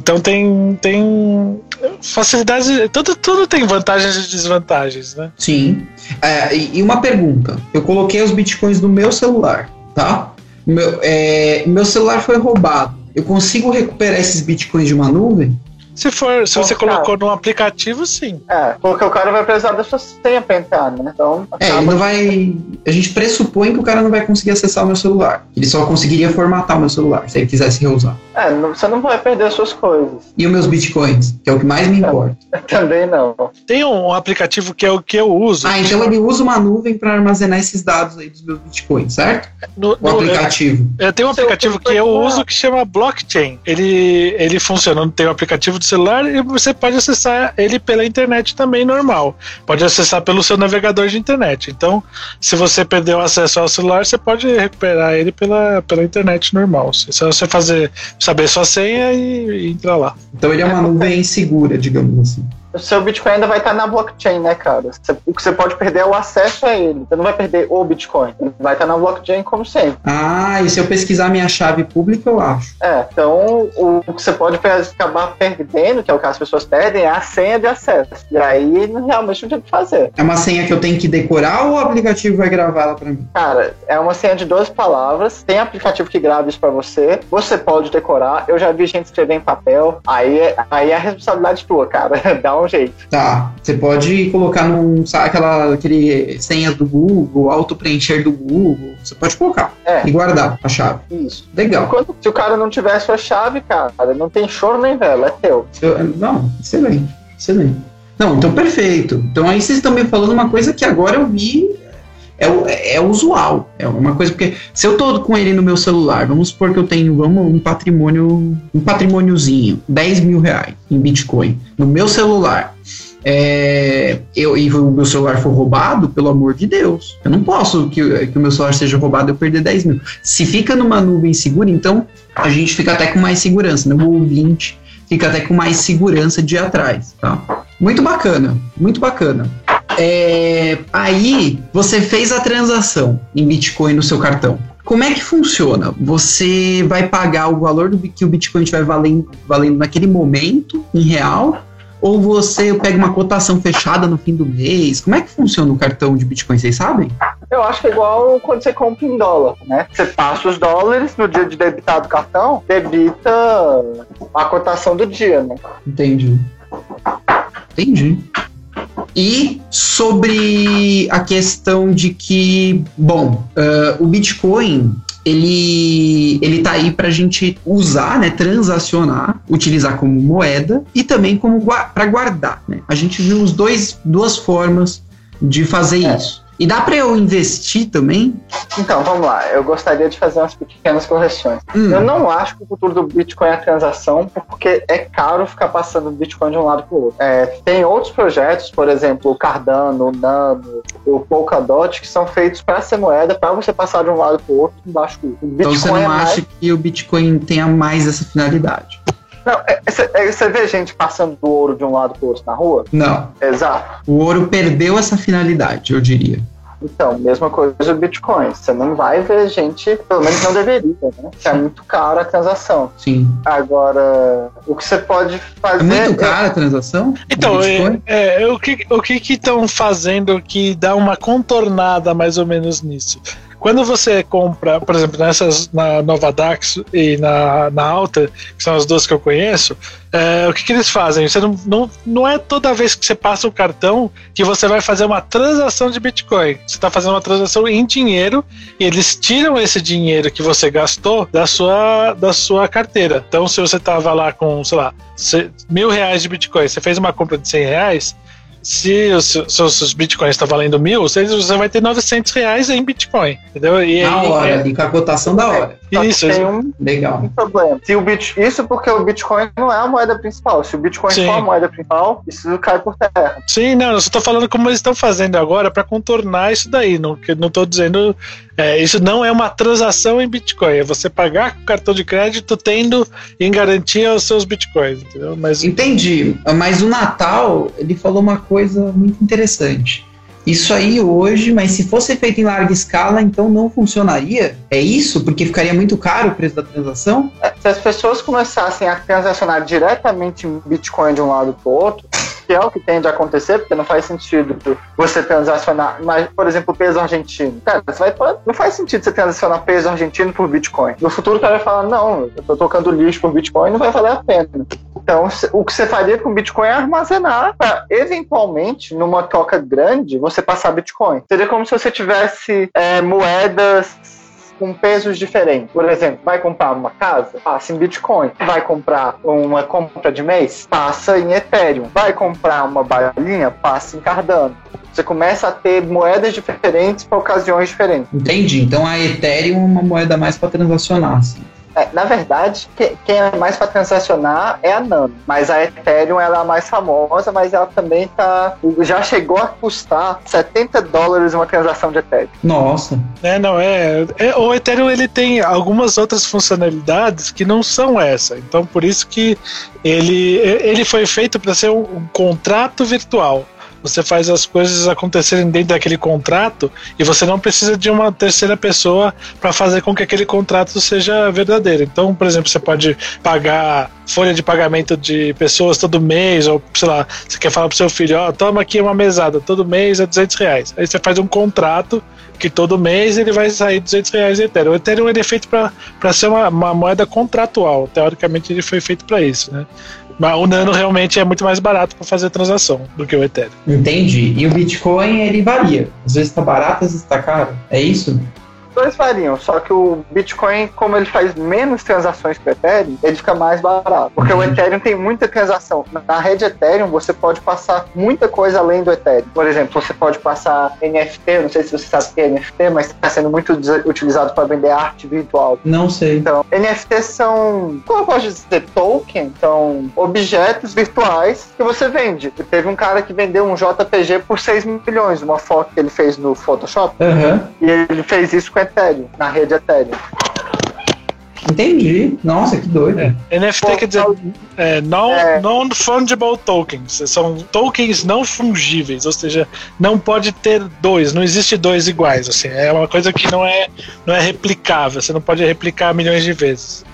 Então tem, tem facilidades, tudo, tudo tem vantagens e desvantagens, né? Sim. É, e, uma pergunta. Eu coloquei os bitcoins no meu celular, tá? Meu, é, meu celular foi roubado. Eu consigo recuperar esses bitcoins de uma nuvem? Se for, se você colocou num aplicativo, sim. É, porque o cara vai precisar da sua senha pra entrar, né? Então, É, ele não vai. A gente pressupõe que o cara não vai conseguir acessar o meu celular. Ele só conseguiria formatar o meu celular, se ele quisesse reusar. é, não- você não vai perder as suas coisas. E os meus bitcoins, que é o que mais me importa. <laughs> Também não. Tem um aplicativo que é o que eu uso. Ah, então ele usa uma nuvem para armazenar esses dados aí dos meus bitcoins, certo? no, O no- aplicativo. É, tem um Seu aplicativo que eu uso que chama Blockchain. Ele, ele funciona, tem o aplicativo do celular e você pode acessar ele pela internet também normal. Pode acessar pelo seu navegador de internet. Então, se você perdeu acesso ao celular, você pode recuperar ele pela, pela internet normal. É só você fazer, saber sua senha e, e entrar lá. Então ele é uma nuvem segura, digamos assim. O seu Bitcoin ainda vai estar na blockchain, né, cara? O que você pode perder é o acesso a ele. Você não vai perder o Bitcoin. Vai estar na blockchain como sempre. Ah, e se eu pesquisar minha chave pública, eu acho. É, então o que você pode acabar perdendo, que é o que as pessoas perdem, é a senha de acesso. E aí realmente não tem o que fazer. É uma senha que eu tenho que decorar ou o aplicativo vai gravar ela pra mim? Cara, é uma senha de 12 palavras, tem aplicativo que grava isso pra você, você pode decorar. Eu já vi gente escrever em papel, aí é, aí é a responsabilidade tua, cara. <laughs> Dá um jeito. Tá. Você pode colocar num. Sabe aquela aquele senha do Google, auto-preencher do Google. Você pode colocar É, e guardar a chave. isso. Legal. Enquanto, se o cara não tiver a sua chave, cara, não tem choro nem vela, é teu. Eu- não, excelente. Excelente. Não, então perfeito. Então aí vocês estão me falando uma coisa que agora eu vi. É, o- é usual. É uma coisa, porque se eu tô com ele no meu celular, vamos supor que eu tenho vamos, um patrimônio, um patrimôniozinho, 10 mil reais em Bitcoin, no meu celular. é, eu, e o meu celular for roubado, pelo amor de Deus, eu não posso que, que o meu celular seja roubado e eu perder 10 mil. Se fica numa nuvem segura, então a gente fica até com mais segurança, né? O ouvinte fica até com mais segurança de ir atrás, tá? Muito bacana, muito bacana. É, aí você fez a transação em Bitcoin no seu cartão. Como é que funciona? Você vai pagar o valor do que o Bitcoin estiver valendo, valendo naquele momento, em real, ou você pega uma cotação fechada no fim do mês? Como é que funciona o cartão de Bitcoin, vocês sabem? Eu acho que é igual quando você compra em dólar, né? Você passa os dólares no dia de debitar do cartão, debita a cotação do dia, né? Entendi. Entendi. E sobre a questão de que, bom, uh, o Bitcoin ele, ele tá aí para a gente usar, né, transacionar, utilizar como moeda e também como para guardar. Né? A gente viu os dois, duas formas de fazer é. isso. E dá para eu investir também? Então, vamos lá. Eu gostaria de fazer umas pequenas correções. Hum. Eu não acho que o futuro do Bitcoin é a transação, porque é caro ficar passando o Bitcoin de um lado para o outro. É, tem outros projetos, por exemplo, o Cardano, o Nano, o Polkadot, que são feitos para ser moeda, para você passar de um lado para o outro do Bitcoin. Então você não é acha mais... que o Bitcoin tenha mais essa finalidade? Não, você é, é, vê gente passando do ouro de um lado para o outro na rua? Não. Exato. O ouro perdeu essa finalidade, eu diria. Então, mesma coisa o Bitcoin. Você não vai ver gente, pelo menos não deveria, né? É muito caro a transação. Sim. Agora, o que você pode fazer. É muito caro a transação? Então, é, é, o que o que estão fazendo que dá uma contornada mais ou menos nisso? Quando você compra, por exemplo, nessas na Nova Dax e na, na Alta, que são as duas que eu conheço, é, o que, que eles fazem? Você não, não, não é toda vez que você passa o cartão que você vai fazer uma transação de Bitcoin. Você está fazendo uma transação em dinheiro e eles tiram esse dinheiro que você gastou da sua, da sua carteira. Então, se você estava lá com, sei lá, mil reais de Bitcoin, você fez uma compra de 100 reais, se os seus bitcoins estão valendo mil, você vai ter 900 reais em bitcoin, entendeu? E na hora, é... ali com a cotação da hora. Isso, tem um, legal. Um problema. Se o bit, isso porque o bitcoin não é a moeda principal. Se o bitcoin Sim. for a moeda principal, isso cai por terra. Sim, não, eu só tô falando como eles estão fazendo agora para contornar isso daí. Não, não tô dizendo. É, isso não é uma transação em bitcoin. É você pagar com cartão de crédito tendo em garantia os seus bitcoins, entendeu? Mas... Entendi. Mas o Natal, ele falou uma coisa muito interessante. Isso aí hoje, mas se fosse feito em larga escala, então não funcionaria? É isso? Porque ficaria muito caro o preço da transação? É, se as pessoas começassem a transacionar diretamente em Bitcoin de um lado para o outro, que é o que tende a acontecer, porque não faz sentido você transacionar, mas, por exemplo, peso argentino. Cara, vai, não faz sentido você transacionar peso argentino por Bitcoin. No futuro o cara vai falar, não, eu tô tocando lixo por Bitcoin, não vai valer a pena. Então, o que você faria com Bitcoin é armazenar para, eventualmente, numa troca grande, você passar Bitcoin. Seria como se você tivesse é, moedas com pesos diferentes. Por exemplo, vai comprar uma casa? Passa em Bitcoin. Vai comprar uma compra de mês? Passa em Ethereum. Vai comprar uma balinha? Passa em Cardano. Você começa a ter moedas diferentes para ocasiões diferentes. Entendi. Então a Ethereum é uma moeda mais para transacionar. Assim. É, na verdade, quem é mais para transacionar é a Nano, mas a Ethereum ela é a mais famosa, mas ela também tá já chegou a custar 70 dólares uma transação de Ethereum. Nossa. É, não é, é, o Ethereum ele tem algumas outras funcionalidades que não são essa. Então por isso que ele ele foi feito para ser um, um contrato virtual. Você faz as coisas acontecerem dentro daquele contrato e você não precisa de uma terceira pessoa para fazer com que aquele contrato seja verdadeiro. Então, por exemplo, você pode pagar folha de pagamento de pessoas todo mês, ou sei lá, você quer falar pro seu filho, ó, oh, toma aqui uma mesada, todo mês é 200 reais. Aí você faz um contrato que todo mês ele vai sair 200 reais em Ethereum. O Ethereum ele é feito para ser uma, uma moeda contratual. Teoricamente ele foi feito para isso, né? Mas o Nano realmente é muito mais barato para fazer transação do que o Ethereum. Entendi. E o Bitcoin, ele varia. Às vezes está barato, às vezes está caro. É isso? Dois variam, só que o Bitcoin, como ele faz menos transações que o Ethereum, ele fica mais barato. Porque o Ethereum tem muita transação. Na rede Ethereum, você pode passar muita coisa além do Ethereum. Por exemplo, você pode passar NFT, não sei se você sabe o que é NFT, mas está sendo muito utilizado para vender arte virtual. Não sei. Então, NFTs são, como eu posso dizer, token, são objetos virtuais que você vende. Teve um cara que vendeu um JPG por 6 milhões, uma foto que ele fez no Photoshop. Uhum. E ele fez isso com Ethereum, na rede Ethereum. Entendi. Nossa, que doido. É. NFT quer dizer é, non, é. non-fungible tokens. São tokens não fungíveis, ou seja, não pode ter dois, não existe dois iguais. Assim, é uma coisa que não é, não é replicável, você não pode replicar milhões de vezes.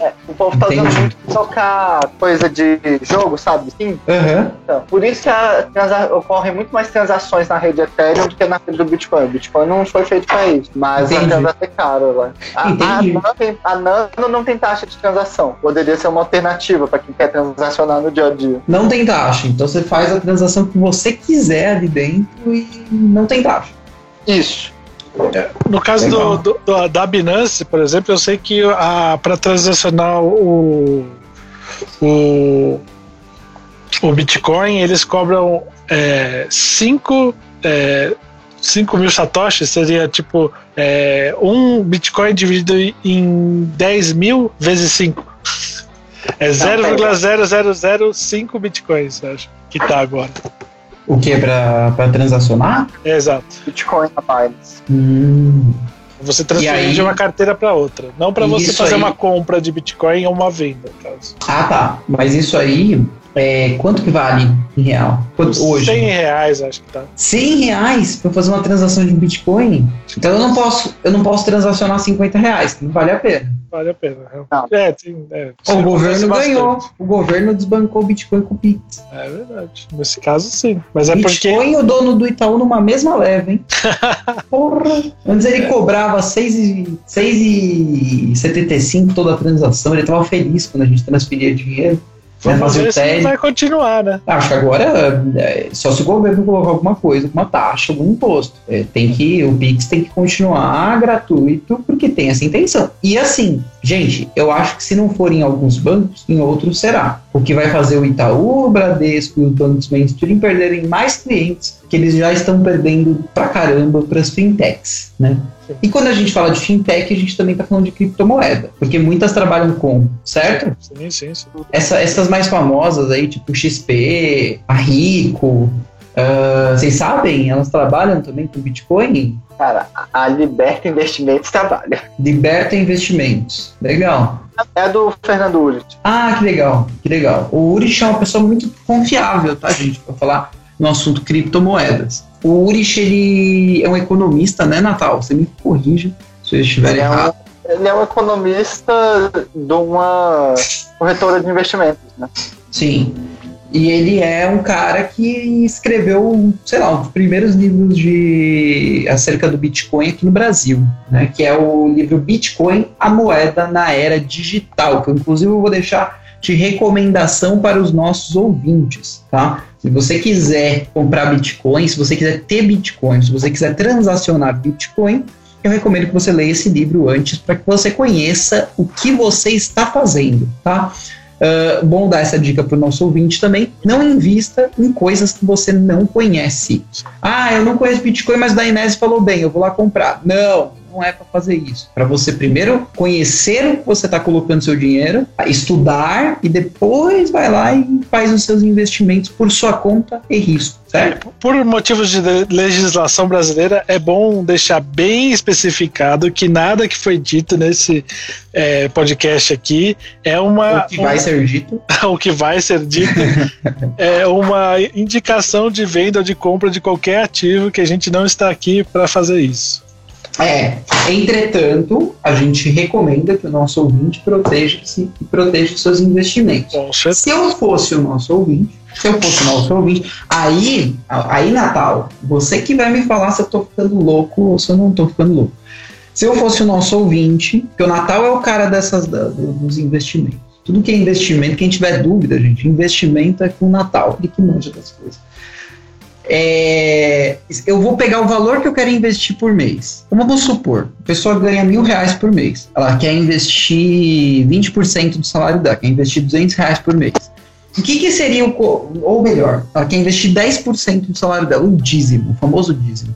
É, o povo tá usando muito tocar coisa de jogo, sabe? Sim. Uhum. Então, por isso que ocorrem muito mais transações na rede Ethereum do que na rede do Bitcoin. O Bitcoin não foi feito para isso, mas Entendi. a transação é caro lá. A, a Nano não tem taxa de transação. Poderia ser uma alternativa para quem quer transacionar no dia a dia. Não tem taxa. Então você faz a transação que você quiser ali dentro e não tem taxa. Isso. No caso do, do, do, da Binance, por exemplo, eu sei que para transacionar o, o, o Bitcoin, eles cobram 5 é, é, mil satoshis, seria tipo é, um Bitcoin dividido em 10 mil vezes 5. É 0,0005 Bitcoins, acho, que tá agora. O que? Pra, pra transacionar? É, exato. Bitcoin a mais. Hum. Você transferir aí, de uma carteira para outra. Não para você fazer aí, uma compra de Bitcoin ou uma venda, caso. Ah, tá. Mas isso aí, é, quanto que vale em real? Quanto, hoje? 100 reais, acho que tá. 100 reais para fazer uma transação de Bitcoin? Então eu não posso, eu não posso transacionar 50 reais, não vale a pena vale a pena. É, tem, é, o governo ganhou. O governo desbancou o Bitcoin com o Pix. É verdade. Nesse caso, sim. Mas é Bitcoin porque. Bitcoin o dono do Itaú numa mesma leva, hein? <laughs> Porra. Antes ele cobrava 6,75 toda a transação. Ele tava feliz quando a gente transferia dinheiro. Vamos ver se vai continuar, né? Acho que agora é, só se o governo colocar alguma coisa, alguma taxa, algum imposto. É, tem que, o Pix tem que continuar gratuito porque tem essa intenção. E assim, gente, eu acho que se não for em alguns bancos, em outros será. O que vai fazer o Itaú, o Bradesco e os bancos mainstream perderem mais clientes que eles já estão perdendo pra caramba para as fintechs, né? E quando a gente fala de fintech, a gente também está falando de criptomoeda, porque muitas trabalham com, certo? Sim, sim, sim. Essa, essas mais famosas aí, tipo XP, a Rico, uh, vocês sabem? Elas trabalham também com Bitcoin? Cara, a Liberta Investimentos trabalha. Liberta Investimentos, legal. É do Fernando Urich. Ah, que legal, que legal. O Urich é uma pessoa muito confiável, tá, gente? Para falar no assunto criptomoedas. O Urich, ele é um economista, né, Natal? Você me corrige se eu estiver ele errado. É um, ele é um economista de uma corretora de investimentos, né? Sim. E ele é um cara que escreveu, sei lá, um dos primeiros livros de acerca do Bitcoin aqui no Brasil, né? Que é o livro Bitcoin, a moeda na era digital, que eu, inclusive eu vou deixar de recomendação para os nossos ouvintes, tá? Se você quiser comprar Bitcoin, se você quiser ter Bitcoin, se você quiser transacionar Bitcoin, eu recomendo que você leia esse livro antes para que você conheça o que você está fazendo, tá? Uh, bom dar essa dica para o nosso ouvinte também. Não invista em coisas que você não conhece. Ah, eu não conheço Bitcoin, mas da Inés falou bem, eu vou lá comprar. Não, não é para fazer isso. Para você primeiro conhecer o que você está colocando seu dinheiro, estudar e depois vai lá e faz os seus investimentos por sua conta e risco. Certo? Por motivos de legislação brasileira, é bom deixar bem especificado que nada que foi dito nesse é, podcast aqui é uma. O que vai ser dito. <laughs> o que vai ser dito é uma indicação de venda ou de compra de qualquer ativo que a gente não está aqui para fazer isso. É, entretanto, a gente recomenda que o nosso ouvinte proteja-se e proteja os seus investimentos. Se eu fosse o nosso ouvinte, se eu fosse o nosso ouvinte, aí, aí, Natal, você que vai me falar se eu tô ficando louco ou se eu não tô ficando louco. Se eu fosse o nosso ouvinte, que o Natal é o cara dessas dos investimentos. Tudo que é investimento, quem tiver dúvida, gente, investimento é com o Natal, ele que manja das coisas é, eu vou pegar o valor que eu quero investir por mês. Vamos supor, a pessoa ganha mil reais por mês. Ela quer investir 20% do salário dela, quer investir 200 reais por mês. O que, que seria o. Ou melhor, ela quer investir 10% do salário dela, o dízimo, o famoso dízimo.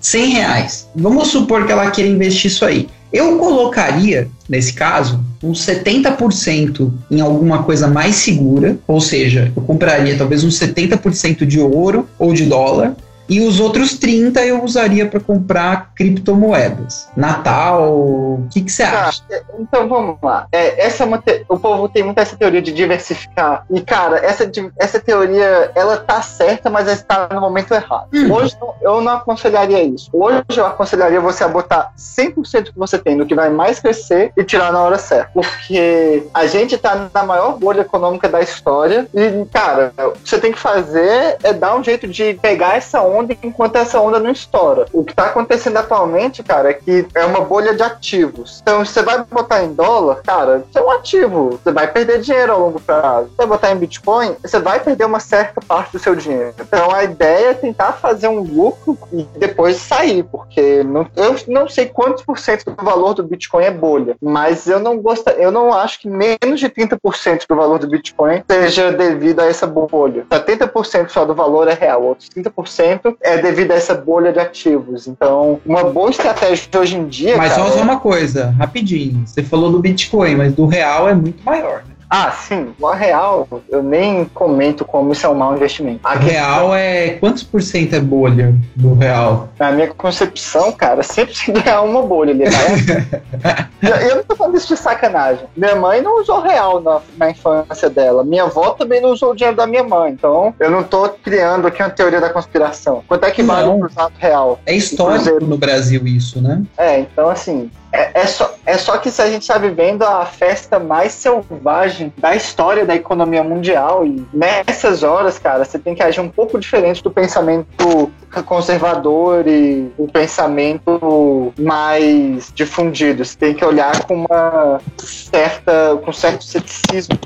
100 reais. Vamos supor que ela queira investir isso aí. Eu colocaria, nesse caso, uns 70% em alguma coisa mais segura, ou seja, eu compraria talvez uns 70% de ouro ou de dólar, e os outros 30 eu usaria para comprar criptomoedas. Natal, o que, você Tá, acha? é, então vamos lá. É, essa é uma te- O povo tem muito essa teoria de diversificar. E, cara, essa, essa teoria, ela tá certa, mas ela está no momento errado. Hum. Hoje eu não aconselharia isso. Hoje eu aconselharia você a botar 100% que você tem no que vai mais crescer e tirar na hora certa. Porque a gente tá na maior bolha econômica da história e, cara, o que você tem que fazer é dar um jeito de pegar essa onda enquanto essa onda não estoura. O que tá acontecendo atualmente, cara, é que é uma bolha de ativos. Então, você vai botar em dólar, cara, isso é um ativo. Você vai perder dinheiro ao longo prazo. Você botar em Bitcoin, você vai perder uma certa parte do seu dinheiro. Então, a ideia é tentar fazer um lucro e depois sair, porque não- eu não sei quantos por cento do valor do Bitcoin é bolha, mas eu não gosto, eu não acho que menos de 30% do valor do Bitcoin seja devido a essa bolha. 70% só do valor é real, outros 30% é devido a essa bolha de ativos. Então, uma boa estratégia hoje em dia, Mas cara, só uma coisa, rapidinho. Você falou do Bitcoin, mas do real é muito maior. Né? Ah, sim, o real, eu nem comento como isso é um mau investimento. A real é. Quantos por cento é bolha do real? Na minha concepção, cara, sempre se ganhar uma bolha ali, né? <laughs> eu, eu não tô falando isso de sacanagem. Minha mãe não usou real na, na infância dela. Minha avó também não usou o dinheiro da minha mãe. Então, eu não tô criando aqui uma teoria da conspiração. Quanto é que vale um cruzado real? É histórico Cruzeiro. no Brasil isso, né? É, então assim, é, é só, é só que se a gente está vivendo a festa mais selvagem da história da economia mundial e nessas horas, cara, você tem que agir um pouco diferente do pensamento conservador e o pensamento mais difundido. Você tem que olhar com uma certa, com certo ceticismo.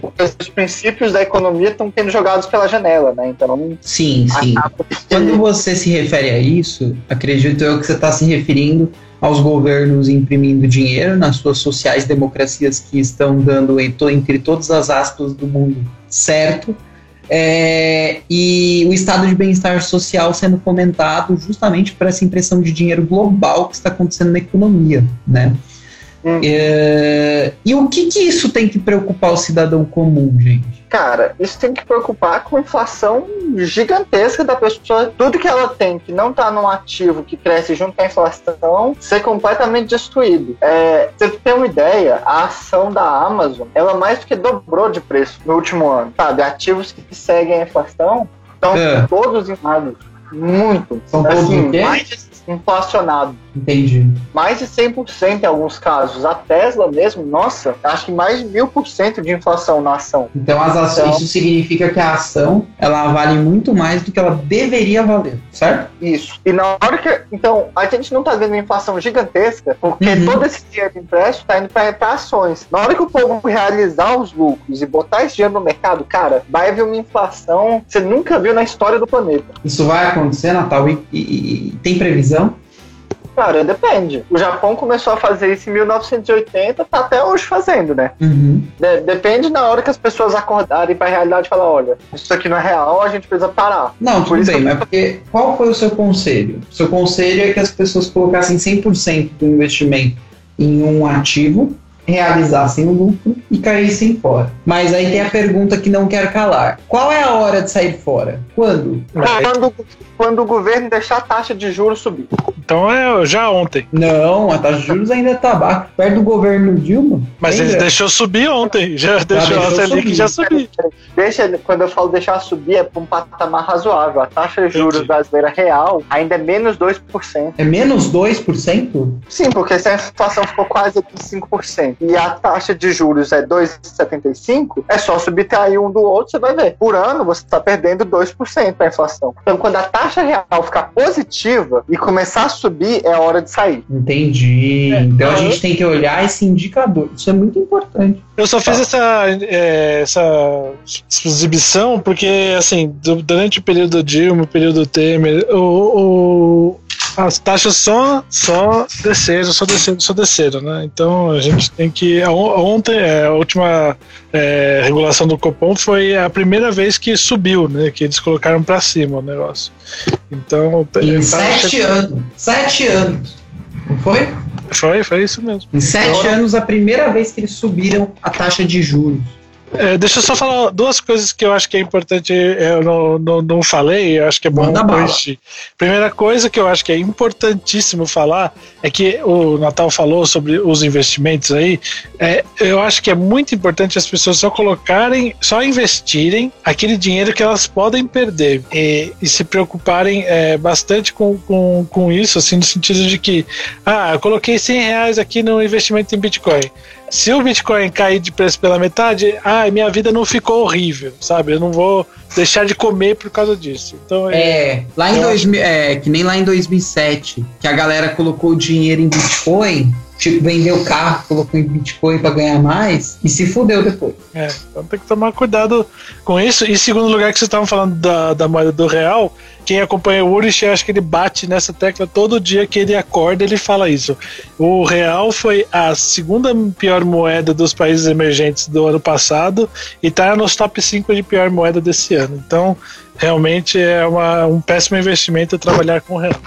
Porque os princípios da economia estão sendo jogados pela janela, né? Então, Sim, sim. Quando você se refere a isso, acredito eu que você está se referindo aos governos imprimindo dinheiro nas suas sociais democracias que estão dando entre todas as aspas do mundo certo. É, e o estado de bem-estar social sendo fomentado justamente por essa impressão de dinheiro global que está acontecendo na economia, né? Hum. É, e o que, que isso tem que preocupar o cidadão comum, gente? Cara, isso tem que preocupar com a inflação gigantesca da pessoa. Tudo que ela tem que não tá num ativo que cresce junto com a inflação, ser completamente destruído. É, você ter uma ideia, a ação da Amazon, ela mais do que dobrou de preço no último ano. Sabe, ativos que seguem a inflação estão É. todos inflados. Muito. São todos assim, quê? mais de inflacionado. Entendi. Mais de 100% em alguns casos. A Tesla mesmo, nossa, acho que mais de mil por cento de inflação na ação. Então, as ações, Então- isso significa que a ação ela vale muito mais do que ela deveria valer, certo? Isso. E na hora que. Então, a gente não tá vendo uma inflação gigantesca, porque Uhum. todo esse dinheiro impresso tá indo pra ações. Na hora que o povo realizar os lucros e botar esse dinheiro no mercado, cara, vai haver uma inflação que você nunca viu na história do planeta. Isso vai acontecer, Natal? E, e- e tem previsão? Cara, depende. O Japão começou a fazer isso em 1980, tá até hoje fazendo, né? Uhum. De- depende na hora que as pessoas acordarem pra realidade e falar: olha, isso aqui não é real, a gente precisa parar. Não, Por tudo bem, eu- mas porque qual foi o seu conselho? O seu conselho é que as pessoas colocassem 100% do investimento em um ativo, realizassem o lucro e caíssem fora. Mas aí tem a pergunta que não quer calar. Qual é a hora de sair fora? Quando? Quando, quando o governo deixar a taxa de juros subir. Então é já ontem. Não, a taxa de juros ainda está baixa. Perto do governo Dilma. Mas ele lembra? deixou subir ontem. Já deixou a deixou Selic subir. já subir. Deixa, quando eu falo deixar subir, é para um patamar razoável. A taxa de juros Entendi. brasileira real ainda é menos 2%. É menos 2%? Sim, porque se a inflação ficou quase aqui 5%. e a taxa de juros é 2,75, é só subtrair um do outro, você vai ver. Por ano, você está perdendo 2% da inflação. Então, quando a taxa real ficar positiva e começar a subir, é hora de sair. Entendi. É, então a gente tem que olhar esse indicador. Isso é muito importante. Eu só fiz essa, é, essa exibição porque, assim, du- durante o período Dilma, o período Temer, o, o- as taxas só, só desceram, só desceram, só desceram, né? Então a gente tem que. a- Ontem, é, a última é, regulação do Copom foi a primeira vez que subiu, né? Que eles colocaram para cima o negócio. Então. Em tá- sete anos. Sete anos. Não foi? Foi, foi isso mesmo. Em sete Agora- anos, a primeira vez que eles subiram a taxa de juros. É, deixa eu só falar duas coisas que eu acho que é importante, eu não, não, não falei, eu acho que é bom corrigir. Primeira coisa que eu acho que é importantíssimo falar é que o Natal falou sobre os investimentos aí. É, eu acho que é muito importante as pessoas só colocarem, só investirem aquele dinheiro que elas podem perder e, e se preocuparem é, bastante com, com, com isso, assim, no sentido de que, ah, eu coloquei 100 reais aqui no investimento em Bitcoin. Se o Bitcoin cair de preço pela metade, ah, minha vida não ficou horrível, sabe? Eu não vou deixar de comer por causa disso. Então, é, É, lá em Eu 2000, é, que nem lá em 2007, que a galera colocou o dinheiro em Bitcoin, tipo, vendeu o carro, colocou em Bitcoin pra ganhar mais e se fudeu depois. é, então tem que tomar cuidado com isso. E segundo lugar que vocês estavam falando da, da moeda do real, quem acompanha o Urich, acho que ele bate nessa tecla todo dia que ele acorda, ele fala isso. O real foi a segunda pior moeda dos países emergentes do ano passado e tá nos top 5 de pior moeda desse ano. Então, realmente é uma, um péssimo investimento trabalhar com o real.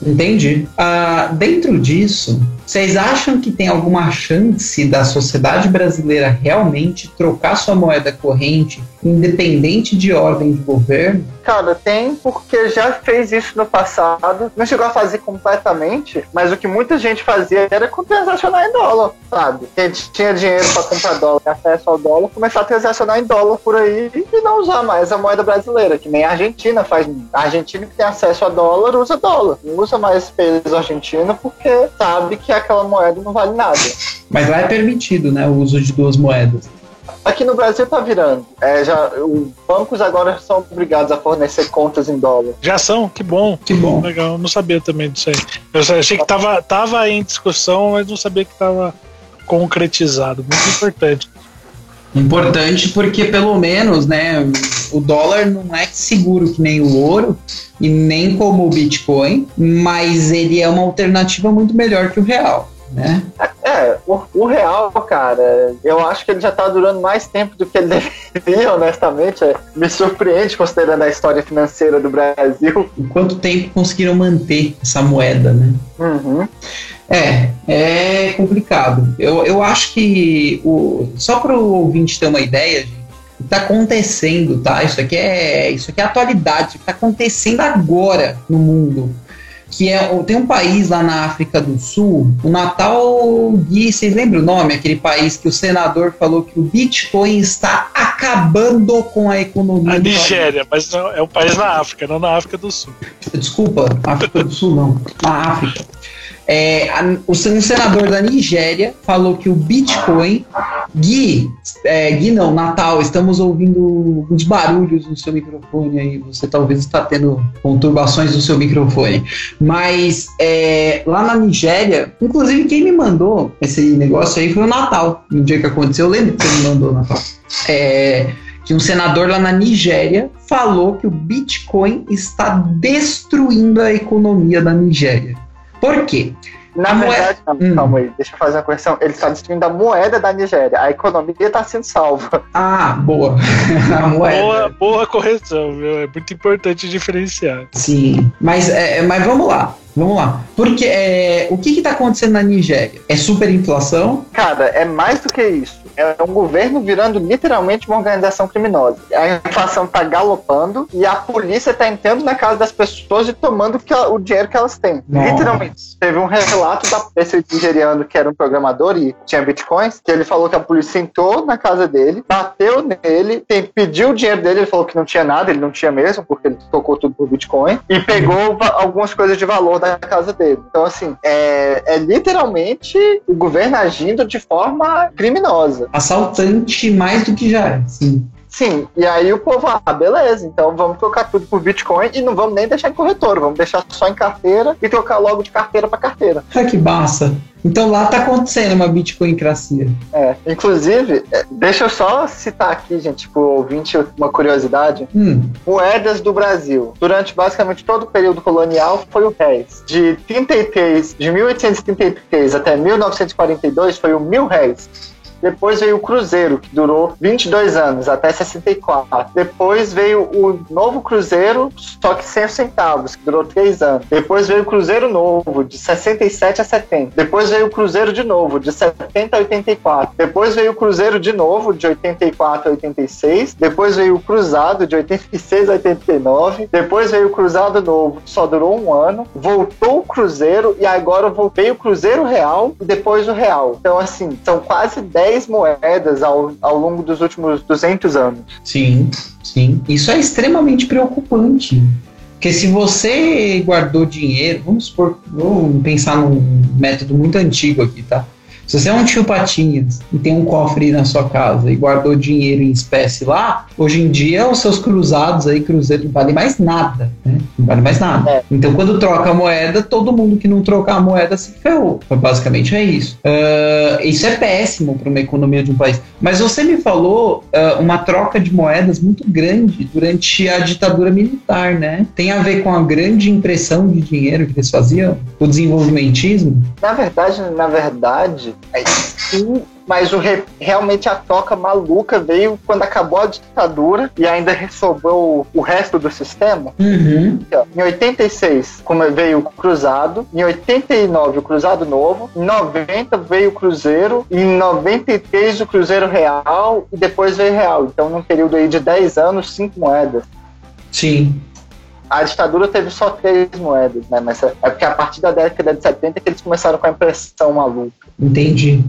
Entendi. Ah, dentro disso, vocês acham que tem alguma chance da sociedade brasileira realmente trocar sua moeda corrente, independente de ordem de governo? Cara, tem porque já fez isso no passado. Não chegou a fazer completamente, mas o que muita gente fazia era transacionar em dólar, sabe? Quem tinha dinheiro para comprar dólar, acesso ao dólar, começar a transacionar em dólar por aí e não usar mais a moeda brasileira, que nem a Argentina faz. A Argentina que tem acesso a dólar usa dólar, não usa mais peso argentino porque sabe que aquela moeda não vale nada. Mas lá é permitido, né, o uso de duas moedas. Aqui no Brasil tá virando. É, já, os bancos agora são obrigados a fornecer contas em dólar. Já são, que bom. Que bom. Legal, não sabia também disso aí. Eu achei que tava, tava em discussão, mas não sabia que tava concretizado. Muito importante. Importante porque pelo menos, né, o dólar não é seguro que nem o ouro e nem como o Bitcoin, mas ele é uma alternativa muito melhor que o real, né? É, o, o real, cara, eu acho que ele já tá durando mais tempo do que ele <laughs> deveria, honestamente. É, me surpreende considerando a história financeira do Brasil. Em quanto tempo conseguiram manter essa moeda, né? Uhum. É, é complicado. Eu, eu acho que, o, só para o ouvinte ter uma ideia, gente, o que está acontecendo, tá? Isso aqui é isso aqui é atualidade, isso que está acontecendo agora no mundo. Que é, tem um país lá na África do Sul, o Natal Gui, vocês lembram o nome? Aquele país que o senador falou que o Bitcoin está acabando com a economia A. Nigéria, mas não, é um país na África, não na África do Sul. Desculpa, África do Sul não, na África. É, a- o, um senador da Nigéria falou que o Bitcoin. Gui, é, Gui não, Natal, estamos ouvindo uns barulhos no seu microfone aí. Você talvez está tendo conturbações no seu microfone. Mas é, lá na Nigéria, inclusive quem me mandou esse negócio aí foi o Natal, no dia que aconteceu. Eu lembro que você me mandou, Natal. É, que um senador lá na Nigéria falou que o Bitcoin está destruindo a economia da Nigéria. Por quê? Na A verdade, não, Hum. calma aí, deixa eu fazer uma correção. Ele está destruindo a moeda da Nigéria. A economia está sendo salva. Ah, boa. <laughs> a moeda. Boa, boa correção, viu? É muito importante diferenciar. Sim, mas, é, mas vamos lá, vamos lá. Porque é, o que está acontecendo na Nigéria? É superinflação? Cara, é mais do que isso. É um governo virando literalmente uma organização criminosa. A inflação tá galopando e a polícia tá entrando na casa das pessoas e tomando ela- o dinheiro que elas têm. Nossa. Literalmente. Teve um relato da esse nigeriano que era um programador e tinha bitcoins, que ele falou que a polícia entrou na casa dele, bateu nele, pediu o dinheiro dele, ele falou que não tinha nada, ele não tinha mesmo, porque ele tocou tudo por bitcoin, e pegou algumas coisas de valor da casa dele. Então, assim, é, é literalmente o governo agindo de forma criminosa. Assaltante mais do que já é, sim. Sim, e aí o povo, ah, beleza, então vamos trocar tudo por Bitcoin e não vamos nem deixar em corretor, vamos deixar só em carteira e trocar logo de carteira para carteira. Ah, que massa. Então lá tá acontecendo uma Bitcoincracia. É, inclusive, é, deixa eu só citar aqui, gente, pro ouvinte, uma curiosidade. Hum, Moedas do Brasil. Durante basicamente todo o período colonial foi o réis. De 33, de 1833 até 1942 foi o mil réis. Depois veio o Cruzeiro, que durou 22 anos, até 64. Depois veio o novo Cruzeiro, só que 100 centavos, que durou 3 anos. Depois veio o Cruzeiro Novo, de 67 a 70. Depois veio o Cruzeiro de novo, de 70 a 84. Depois veio o Cruzeiro de novo, de 84 a 86. Depois veio o Cruzado, de 86 a 89. Depois veio o Cruzado Novo, que só durou um ano. Voltou o Cruzeiro e agora veio o Cruzeiro Real e depois o Real. Então, assim, são quase 10 moedas ao, ao longo dos últimos 200 anos. sim, sim. Isso é extremamente preocupante. Porque se você guardou dinheiro, vamos supor, vamos pensar num método muito antigo aqui, tá? Se você é um tio Patinhas e tem um cofre na sua casa e guardou dinheiro em espécie lá, hoje em dia os seus cruzados aí, cruzeiro, não valem mais nada, né? Não vale mais nada. É. Então quando troca a moeda, todo mundo que não trocar a moeda se ferrou. Basicamente é isso. Ah, isso é péssimo para uma economia de um país. Mas você me falou ah, uma troca de moedas muito grande durante a ditadura militar, né? Tem a ver com a grande impressão de dinheiro que eles faziam? O desenvolvimentismo? Na verdade, na verdade, sim, mas o re- realmente a troca maluca veio quando acabou a ditadura e ainda sobrou o resto do sistema. Uhum. Em 86 como veio o Cruzado, em 89 o Cruzado Novo, em 90 veio o Cruzeiro, em 93 o Cruzeiro Real e depois veio o Real. Então, num período aí de 10 anos, cinco moedas. Sim. A ditadura teve só três moedas, né? Mas é é porque a partir da década de 70 que eles começaram com a impressão maluca. Entendi.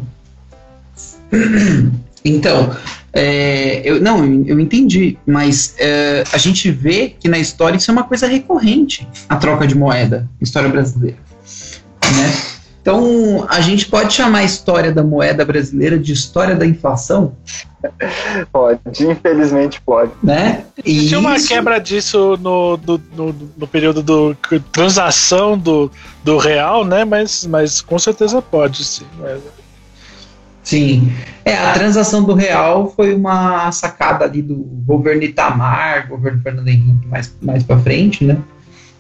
Então, é, eu, não, eu, entendi, mas é, a gente vê que na história isso é uma coisa recorrente, a troca de moeda, história brasileira. Né? Então, a gente pode chamar a história da moeda brasileira de história da inflação, Pode, infelizmente pode. né? E Tinha uma quebra disso no, no, no, no período do transação do, do real, né? Mas, mas com certeza pode, sim. Mas- Sim. É, a transação do real foi uma sacada ali do governo Itamar, governo Fernando Henrique mais, mais para frente, né?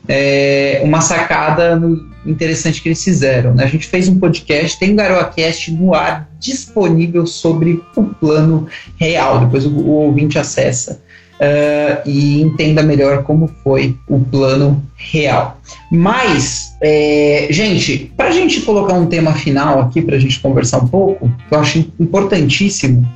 É, uma sacada interessante que eles fizeram. Né? A gente fez um podcast, tem um GaroaCast no ar disponível sobre o plano real. Depois o, o ouvinte acessa é, e entenda melhor como foi o plano real. Mas, é, gente, para a gente colocar um tema final aqui, para a gente conversar um pouco, que eu acho importantíssimo,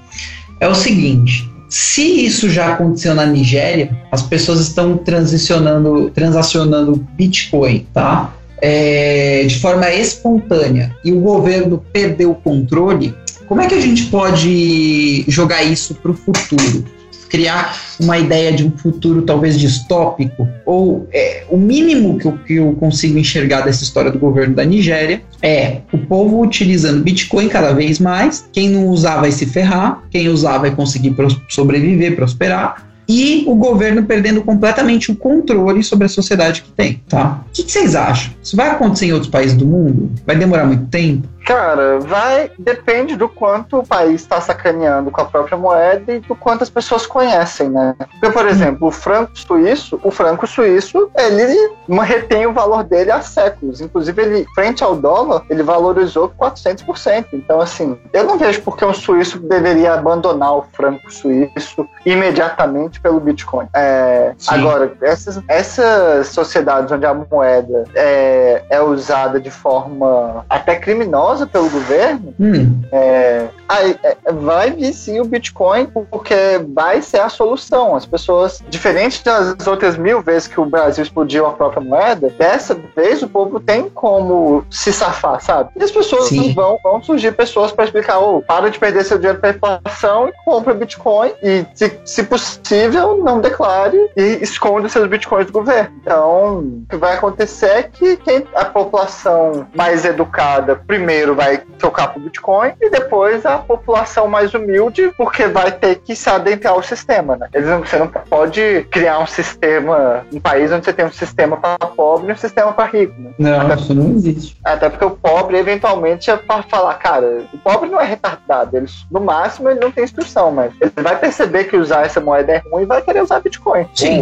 é o seguinte. Se isso já aconteceu na Nigéria, as pessoas estão transicionando, transacionando Bitcoin, tá? É, de forma espontânea e o governo perdeu o controle, como é que a gente pode jogar isso para o futuro? Criar uma ideia de um futuro talvez distópico? Ou é, o mínimo que eu, que eu consigo enxergar dessa história do governo da Nigéria é o povo utilizando Bitcoin cada vez mais. Quem não usar vai se ferrar, quem usar vai conseguir pros- sobreviver, prosperar. E o governo perdendo completamente o controle sobre a sociedade que tem, tá? O que, que vocês acham? Isso vai acontecer em outros países do mundo? Vai demorar muito tempo? Cara, vai. Depende do quanto o país está sacaneando com a própria moeda e do quanto as pessoas conhecem, né? Porque, por exemplo, o franco suíço, o franco suíço, ele retém o valor dele há séculos. Inclusive, ele, frente ao dólar, ele valorizou 400%. Então, assim, eu não vejo por que um suíço deveria abandonar o franco suíço imediatamente pelo Bitcoin. É, agora, essas, essas sociedades onde a moeda é, é usada de forma até criminosa pelo governo, Hum, é, aí, é, vai vir sim o Bitcoin, porque vai ser a solução. As pessoas, diferente das outras mil vezes que o Brasil explodiu a própria moeda, dessa vez o povo tem como se safar, sabe? E as pessoas vão, vão surgir pessoas para explicar: oh, para de perder seu dinheiro para inflação e compra Bitcoin. E, se, se possível, não declare e esconde seus Bitcoins do governo. Então, o que vai acontecer é que quem, a população mais educada primeiro vai trocar pro Bitcoin e depois a população mais humilde, porque vai ter que se adentrar ao sistema, né? Eles não, você não pode criar um sistema, um país onde você tem um sistema para pobre e um sistema para rico, né? Não, até, isso não existe. Até porque o pobre, eventualmente, é para falar, cara, o pobre não é retardado, ele, no máximo ele não tem instrução, mas ele vai perceber que usar essa moeda é ruim e vai querer usar Bitcoin. Sim.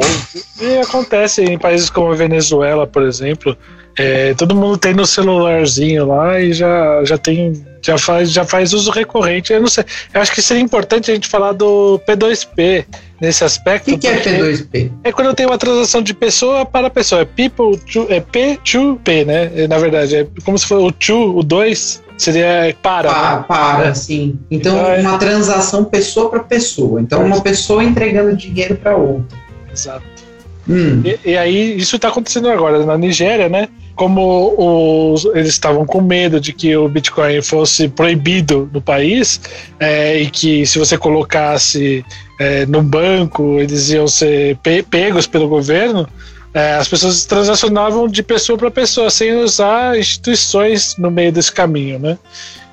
E acontece em países como Venezuela, por exemplo, é, todo mundo tem no celularzinho lá e já, já tem já faz, já faz uso recorrente. Eu não sei. Eu acho que seria importante a gente falar do P2P nesse aspecto. O que, que é P2P? É quando eu tenho uma transação de pessoa para pessoa. É people to, é P to P, né? Na verdade, é como se fosse o to, o 2 seria para. Pa, né? Para, é. sim. Então, então é... uma transação pessoa para pessoa. Então, uma pessoa entregando dinheiro para outra. Exato. Hum. E, e, aí, isso está acontecendo agora na Nigéria, né? como os, eles estavam com medo de que o Bitcoin fosse proibido no país é, e que se você colocasse é, no banco eles iam ser pe pegos pelo governo, é, as pessoas transacionavam de pessoa para pessoa sem usar instituições no meio desse caminho, né?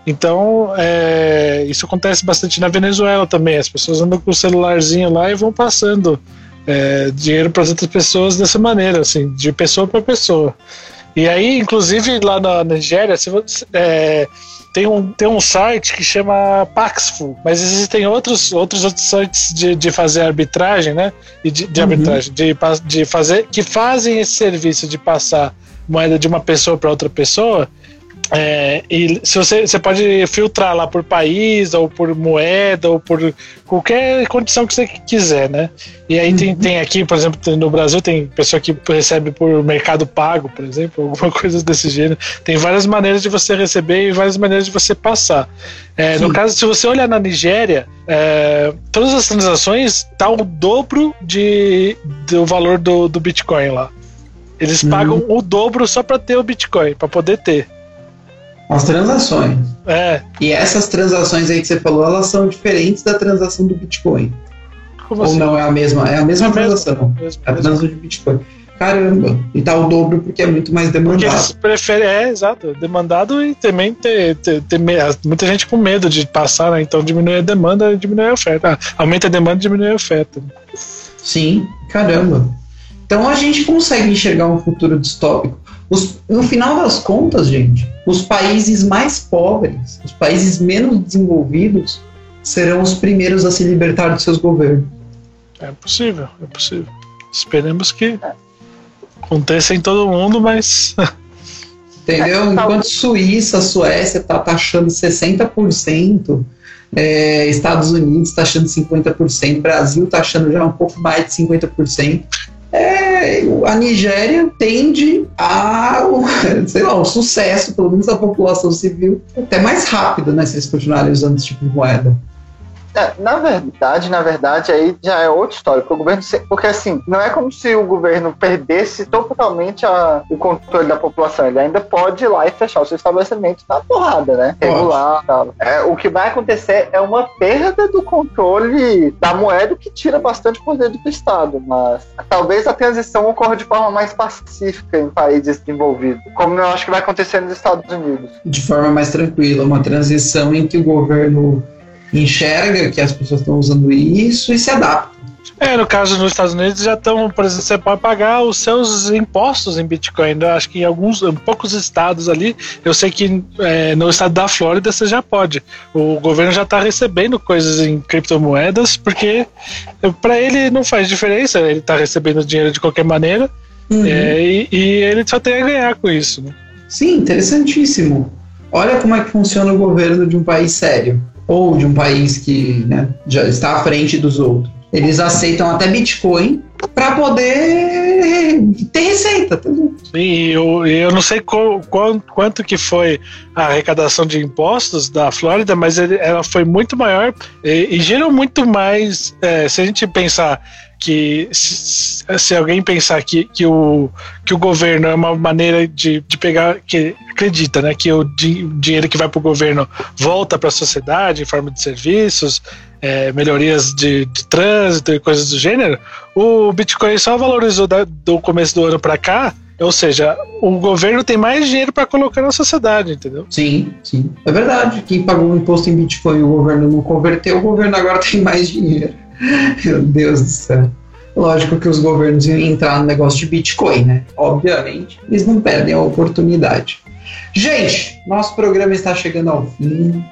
Então, é, isso acontece bastante na Venezuela também. As pessoas andam com o celularzinho lá e vão passando é, dinheiro para as outras pessoas dessa maneira, assim, de pessoa para pessoa. E aí, inclusive, lá na Nigéria, se você, é, tem, um, tem um site que chama Paxful, mas existem outros, outros, outros sites de, de fazer arbitragem, né? E de, de uhum. arbitragem, de, de fazer, que fazem esse serviço de passar moeda de uma pessoa para outra pessoa é, e se você, você pode filtrar lá por país, ou por moeda, ou por qualquer condição que você quiser, né? E aí uhum. tem, tem aqui, por exemplo, no Brasil tem pessoa que recebe por mercado pago, por exemplo, alguma <laughs> coisa desse gênero. Tem várias maneiras de você receber e várias maneiras de você passar. É, no caso, se você olhar na Nigéria, é, todas as transações tá o dobro de, do valor do, do Bitcoin lá. Eles uhum. pagam o dobro só para ter o Bitcoin, para poder ter. As transações. É. E essas transações aí que você falou, elas são diferentes da transação do Bitcoin. Como Ou assim? não é a mesma? É a mesma é transação. Mesmo, é a transação de Bitcoin. Caramba, e tá o dobro porque é muito mais demandado. Porque eles preferem, é, exato, demandado e também ter, ter, ter muita gente com medo de passar, né? Então diminui a demanda e diminui a oferta. Ah, aumenta a demanda e diminui a oferta. Sim, caramba. Então a gente consegue enxergar um futuro distópico. Os, no final das contas, gente, os países mais pobres, os países menos desenvolvidos, serão os primeiros a se libertar de seus governos. É possível, é possível. Esperemos que aconteça em todo mundo, mas. <laughs> Entendeu? Enquanto Suíça, Suécia está taxando 60%, é, Estados Unidos está achando 50%, Brasil está achando já um pouco mais de 50% é, a Nigéria tende a, <laughs> sei lá, o sucesso, pelo menos da população civil, até mais rápido, né, se eles continuarem usando esse tipo de moeda. É, na verdade, na verdade, aí já é outra história. Porque, o governo, porque assim, não é como se o governo perdesse totalmente a, o controle da população. Ele ainda pode ir lá e fechar o seu estabelecimento na porrada, né? Regular tal. É, o que vai acontecer é uma perda do controle da moeda que tira bastante poder do Estado. Mas talvez a transição ocorra de forma mais pacífica em países desenvolvidos, como eu acho que vai acontecer nos Estados Unidos. De forma mais tranquila, uma transição em que o governo enxerga que as pessoas estão usando isso e se adapta. É, no caso nos Estados Unidos já estão, por exemplo, você pode pagar os seus impostos em Bitcoin. Eu acho que em alguns, em poucos estados ali, eu sei que é, no estado da Flórida você já pode. O governo já está recebendo coisas em criptomoedas, porque para ele não faz diferença, ele está recebendo dinheiro de qualquer maneira uhum. é, e, e, ele só tem a ganhar com isso. Né? Sim, interessantíssimo. Olha como é que funciona o governo de um país sério ou de um país que né, já está à frente dos outros. Eles aceitam até Bitcoin para poder ter receita. E eu, eu não sei qual, qual, quanto que foi a arrecadação de impostos da Flórida, mas ele, ela foi muito maior e, e gerou muito mais. É, se a gente pensar que se, se, alguém pensar que, que, o, que o governo é uma maneira de, de pegar, que acredita né, que o di, dinheiro que vai para o governo volta para a sociedade em forma de serviços, é, melhorias de, de, trânsito e coisas do gênero, o Bitcoin só valorizou da, do começo do ano para cá. Ou seja, o governo tem mais dinheiro para colocar na sociedade, entendeu? Sim, sim. É verdade. Quem pagou o imposto em Bitcoin e o governo não converteu, o governo agora <laughs> tem mais dinheiro. <laughs> Meu Deus do céu. Lógico que os governos iam entrar no negócio de Bitcoin, né? Obviamente, eles não perdem a oportunidade. Gente, nosso programa está chegando ao fim.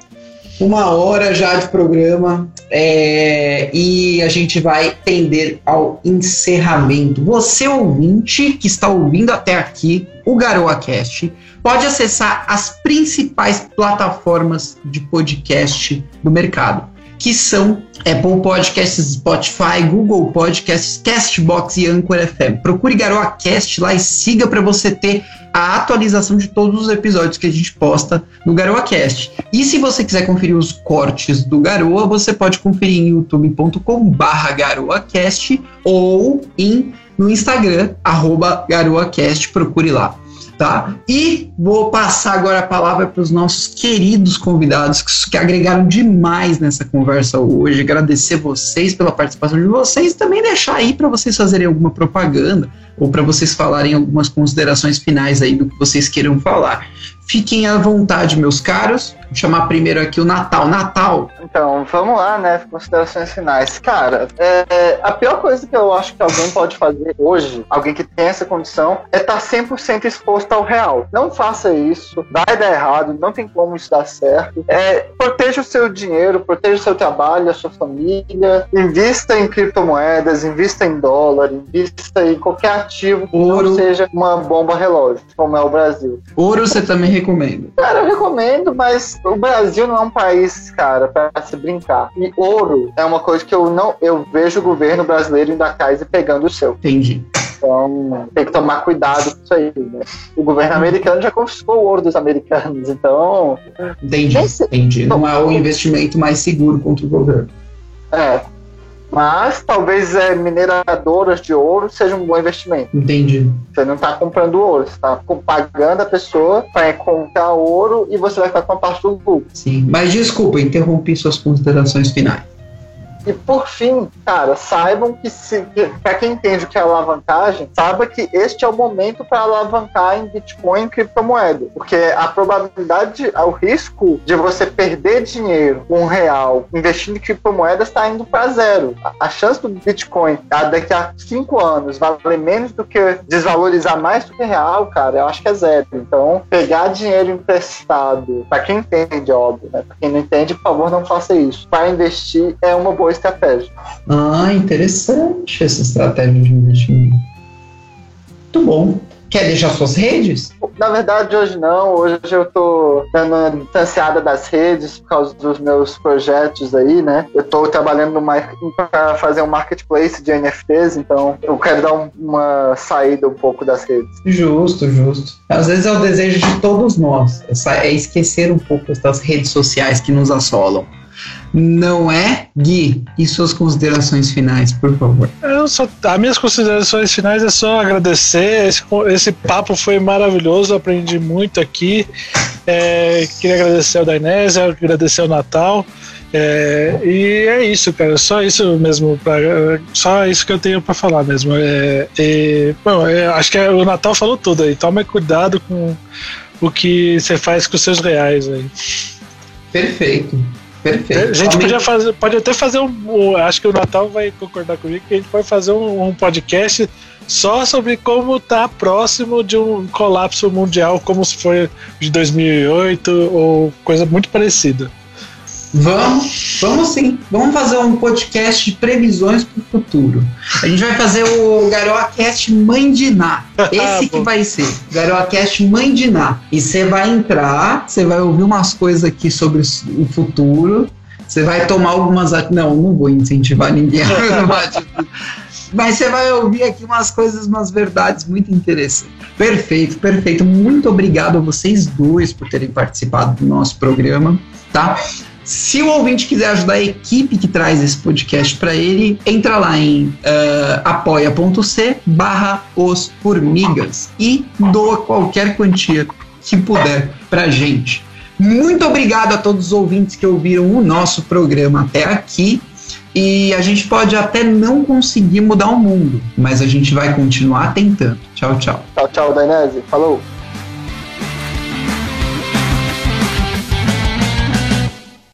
Uma hora já de programa é, e a gente vai tender ao encerramento. Você ouvinte que está ouvindo até aqui o GaroaCast pode acessar as principais plataformas de podcast do mercado que são Apple Podcasts, Spotify, Google Podcasts, Castbox e Anchor FM. Procure Garoa Cast lá e siga para você ter a atualização de todos os episódios que a gente posta no Garoa Cast. E se você quiser conferir os cortes do Garoa, você pode conferir em youtube.com/garoacast ou em no Instagram @garoacast, procure lá tá? E vou passar agora a palavra para os nossos queridos convidados que, que, agregaram demais nessa conversa hoje. Agradecer vocês pela participação de vocês e também deixar aí para vocês fazerem alguma propaganda ou para vocês falarem algumas considerações finais aí do que vocês queiram falar. Fiquem à vontade, meus caros. Vou chamar primeiro aqui o Natal. Natal. Então, vamos lá, né? Considerações finais. Cara, é, a pior coisa que eu acho que alguém pode fazer hoje, alguém que tem essa condição, é estar tá 100% exposto ao real. Não faça isso, vai dar errado, não tem como isso dar certo. É, proteja o seu dinheiro, proteja o seu trabalho, a sua família, invista em criptomoedas, invista em dólar, invista em qualquer ativo que Ouro. não seja uma bomba relógio, como é o Brasil. Ouro você também recomenda? Cara, eu recomendo, mas o Brasil não é um país, cara, para se brincar. E ouro é uma coisa que eu não. Eu vejo o governo brasileiro indo atrás e pegando o seu. Entendi. Então, tem que tomar cuidado com isso aí, né? O governo americano já confiscou o ouro dos americanos, então. Entendi, entendi. Não é o investimento mais seguro contra o governo. É, mas talvez é, mineradoras de ouro seja um bom investimento. Entendi. Você não está comprando ouro, você está pagando a pessoa para comprar ouro e você vai ficar com a parte do lucro. Sim, mas desculpa, interrompi suas considerações finais. E por fim, cara, saibam que, se, para quem entende o que é alavancagem, saiba que este é o momento para alavancar em Bitcoin e criptomoeda. Porque a probabilidade, o risco de você perder dinheiro um real investindo em criptomoedas está indo para zero. A, chance do Bitcoin daqui a cinco anos valer menos do que desvalorizar mais do que real, cara, eu acho que é zero. Então, pegar dinheiro emprestado, para quem entende, óbvio, né? Para quem não entende, por favor, não faça isso. Para investir é uma boa estratégia. Ah, interessante essa estratégia de investimento. Muito bom. Quer deixar suas redes? Na verdade, hoje não. Hoje eu tô dando uma distanciada das redes por causa dos meus projetos aí, né? Eu tô trabalhando para fazer um marketplace de NFTs, então eu quero dar um, uma saída um pouco das redes. Justo, justo. Às vezes é o desejo de todos nós. É esquecer um pouco das redes sociais que nos assolam não é? Gui, e suas considerações finais, por favor. Eu só, as minhas considerações finais é só agradecer. Esse, esse papo foi maravilhoso, aprendi muito aqui. É, queria agradecer ao Dainésia, agradecer ao Natal. É, e é isso, cara. Só isso mesmo. Pra, só isso que eu tenho para falar mesmo. É, bom, é, acho que o Natal falou tudo aí. Tome cuidado com o que você faz com os seus reais aí. Perfeito. Perfeito. A gente podia fazer, pode até fazer um. Acho que o Natal vai concordar comigo que a gente pode fazer um, um podcast só sobre como tá próximo de um colapso mundial, como se foi de 2008 ou coisa muito parecida. Vamos, vamos sim. Vamos fazer um podcast de previsões para o futuro. A gente vai fazer o GaroaCast Mãe de Ná. <laughs> Esse que vai ser. GaroaCast Mãe de Ná. E você vai entrar, você vai ouvir umas coisas aqui sobre o futuro. Você vai tomar algumas. Não, não vou incentivar ninguém. <laughs> Mas você vai ouvir aqui umas coisas, umas verdades muito interessantes. Perfeito, perfeito. Muito obrigado a vocês dois por terem participado do nosso programa, tá? Se o ouvinte quiser ajudar a equipe que traz esse podcast para ele, entra lá em uh, apoia.c barra os formigas e doa qualquer quantia que puder pra gente. Muito obrigado a todos os ouvintes que ouviram o nosso programa até aqui. E a gente pode até não conseguir mudar o mundo, mas a gente vai continuar tentando. Tchau, tchau. Tchau, tchau, Dainese. Falou.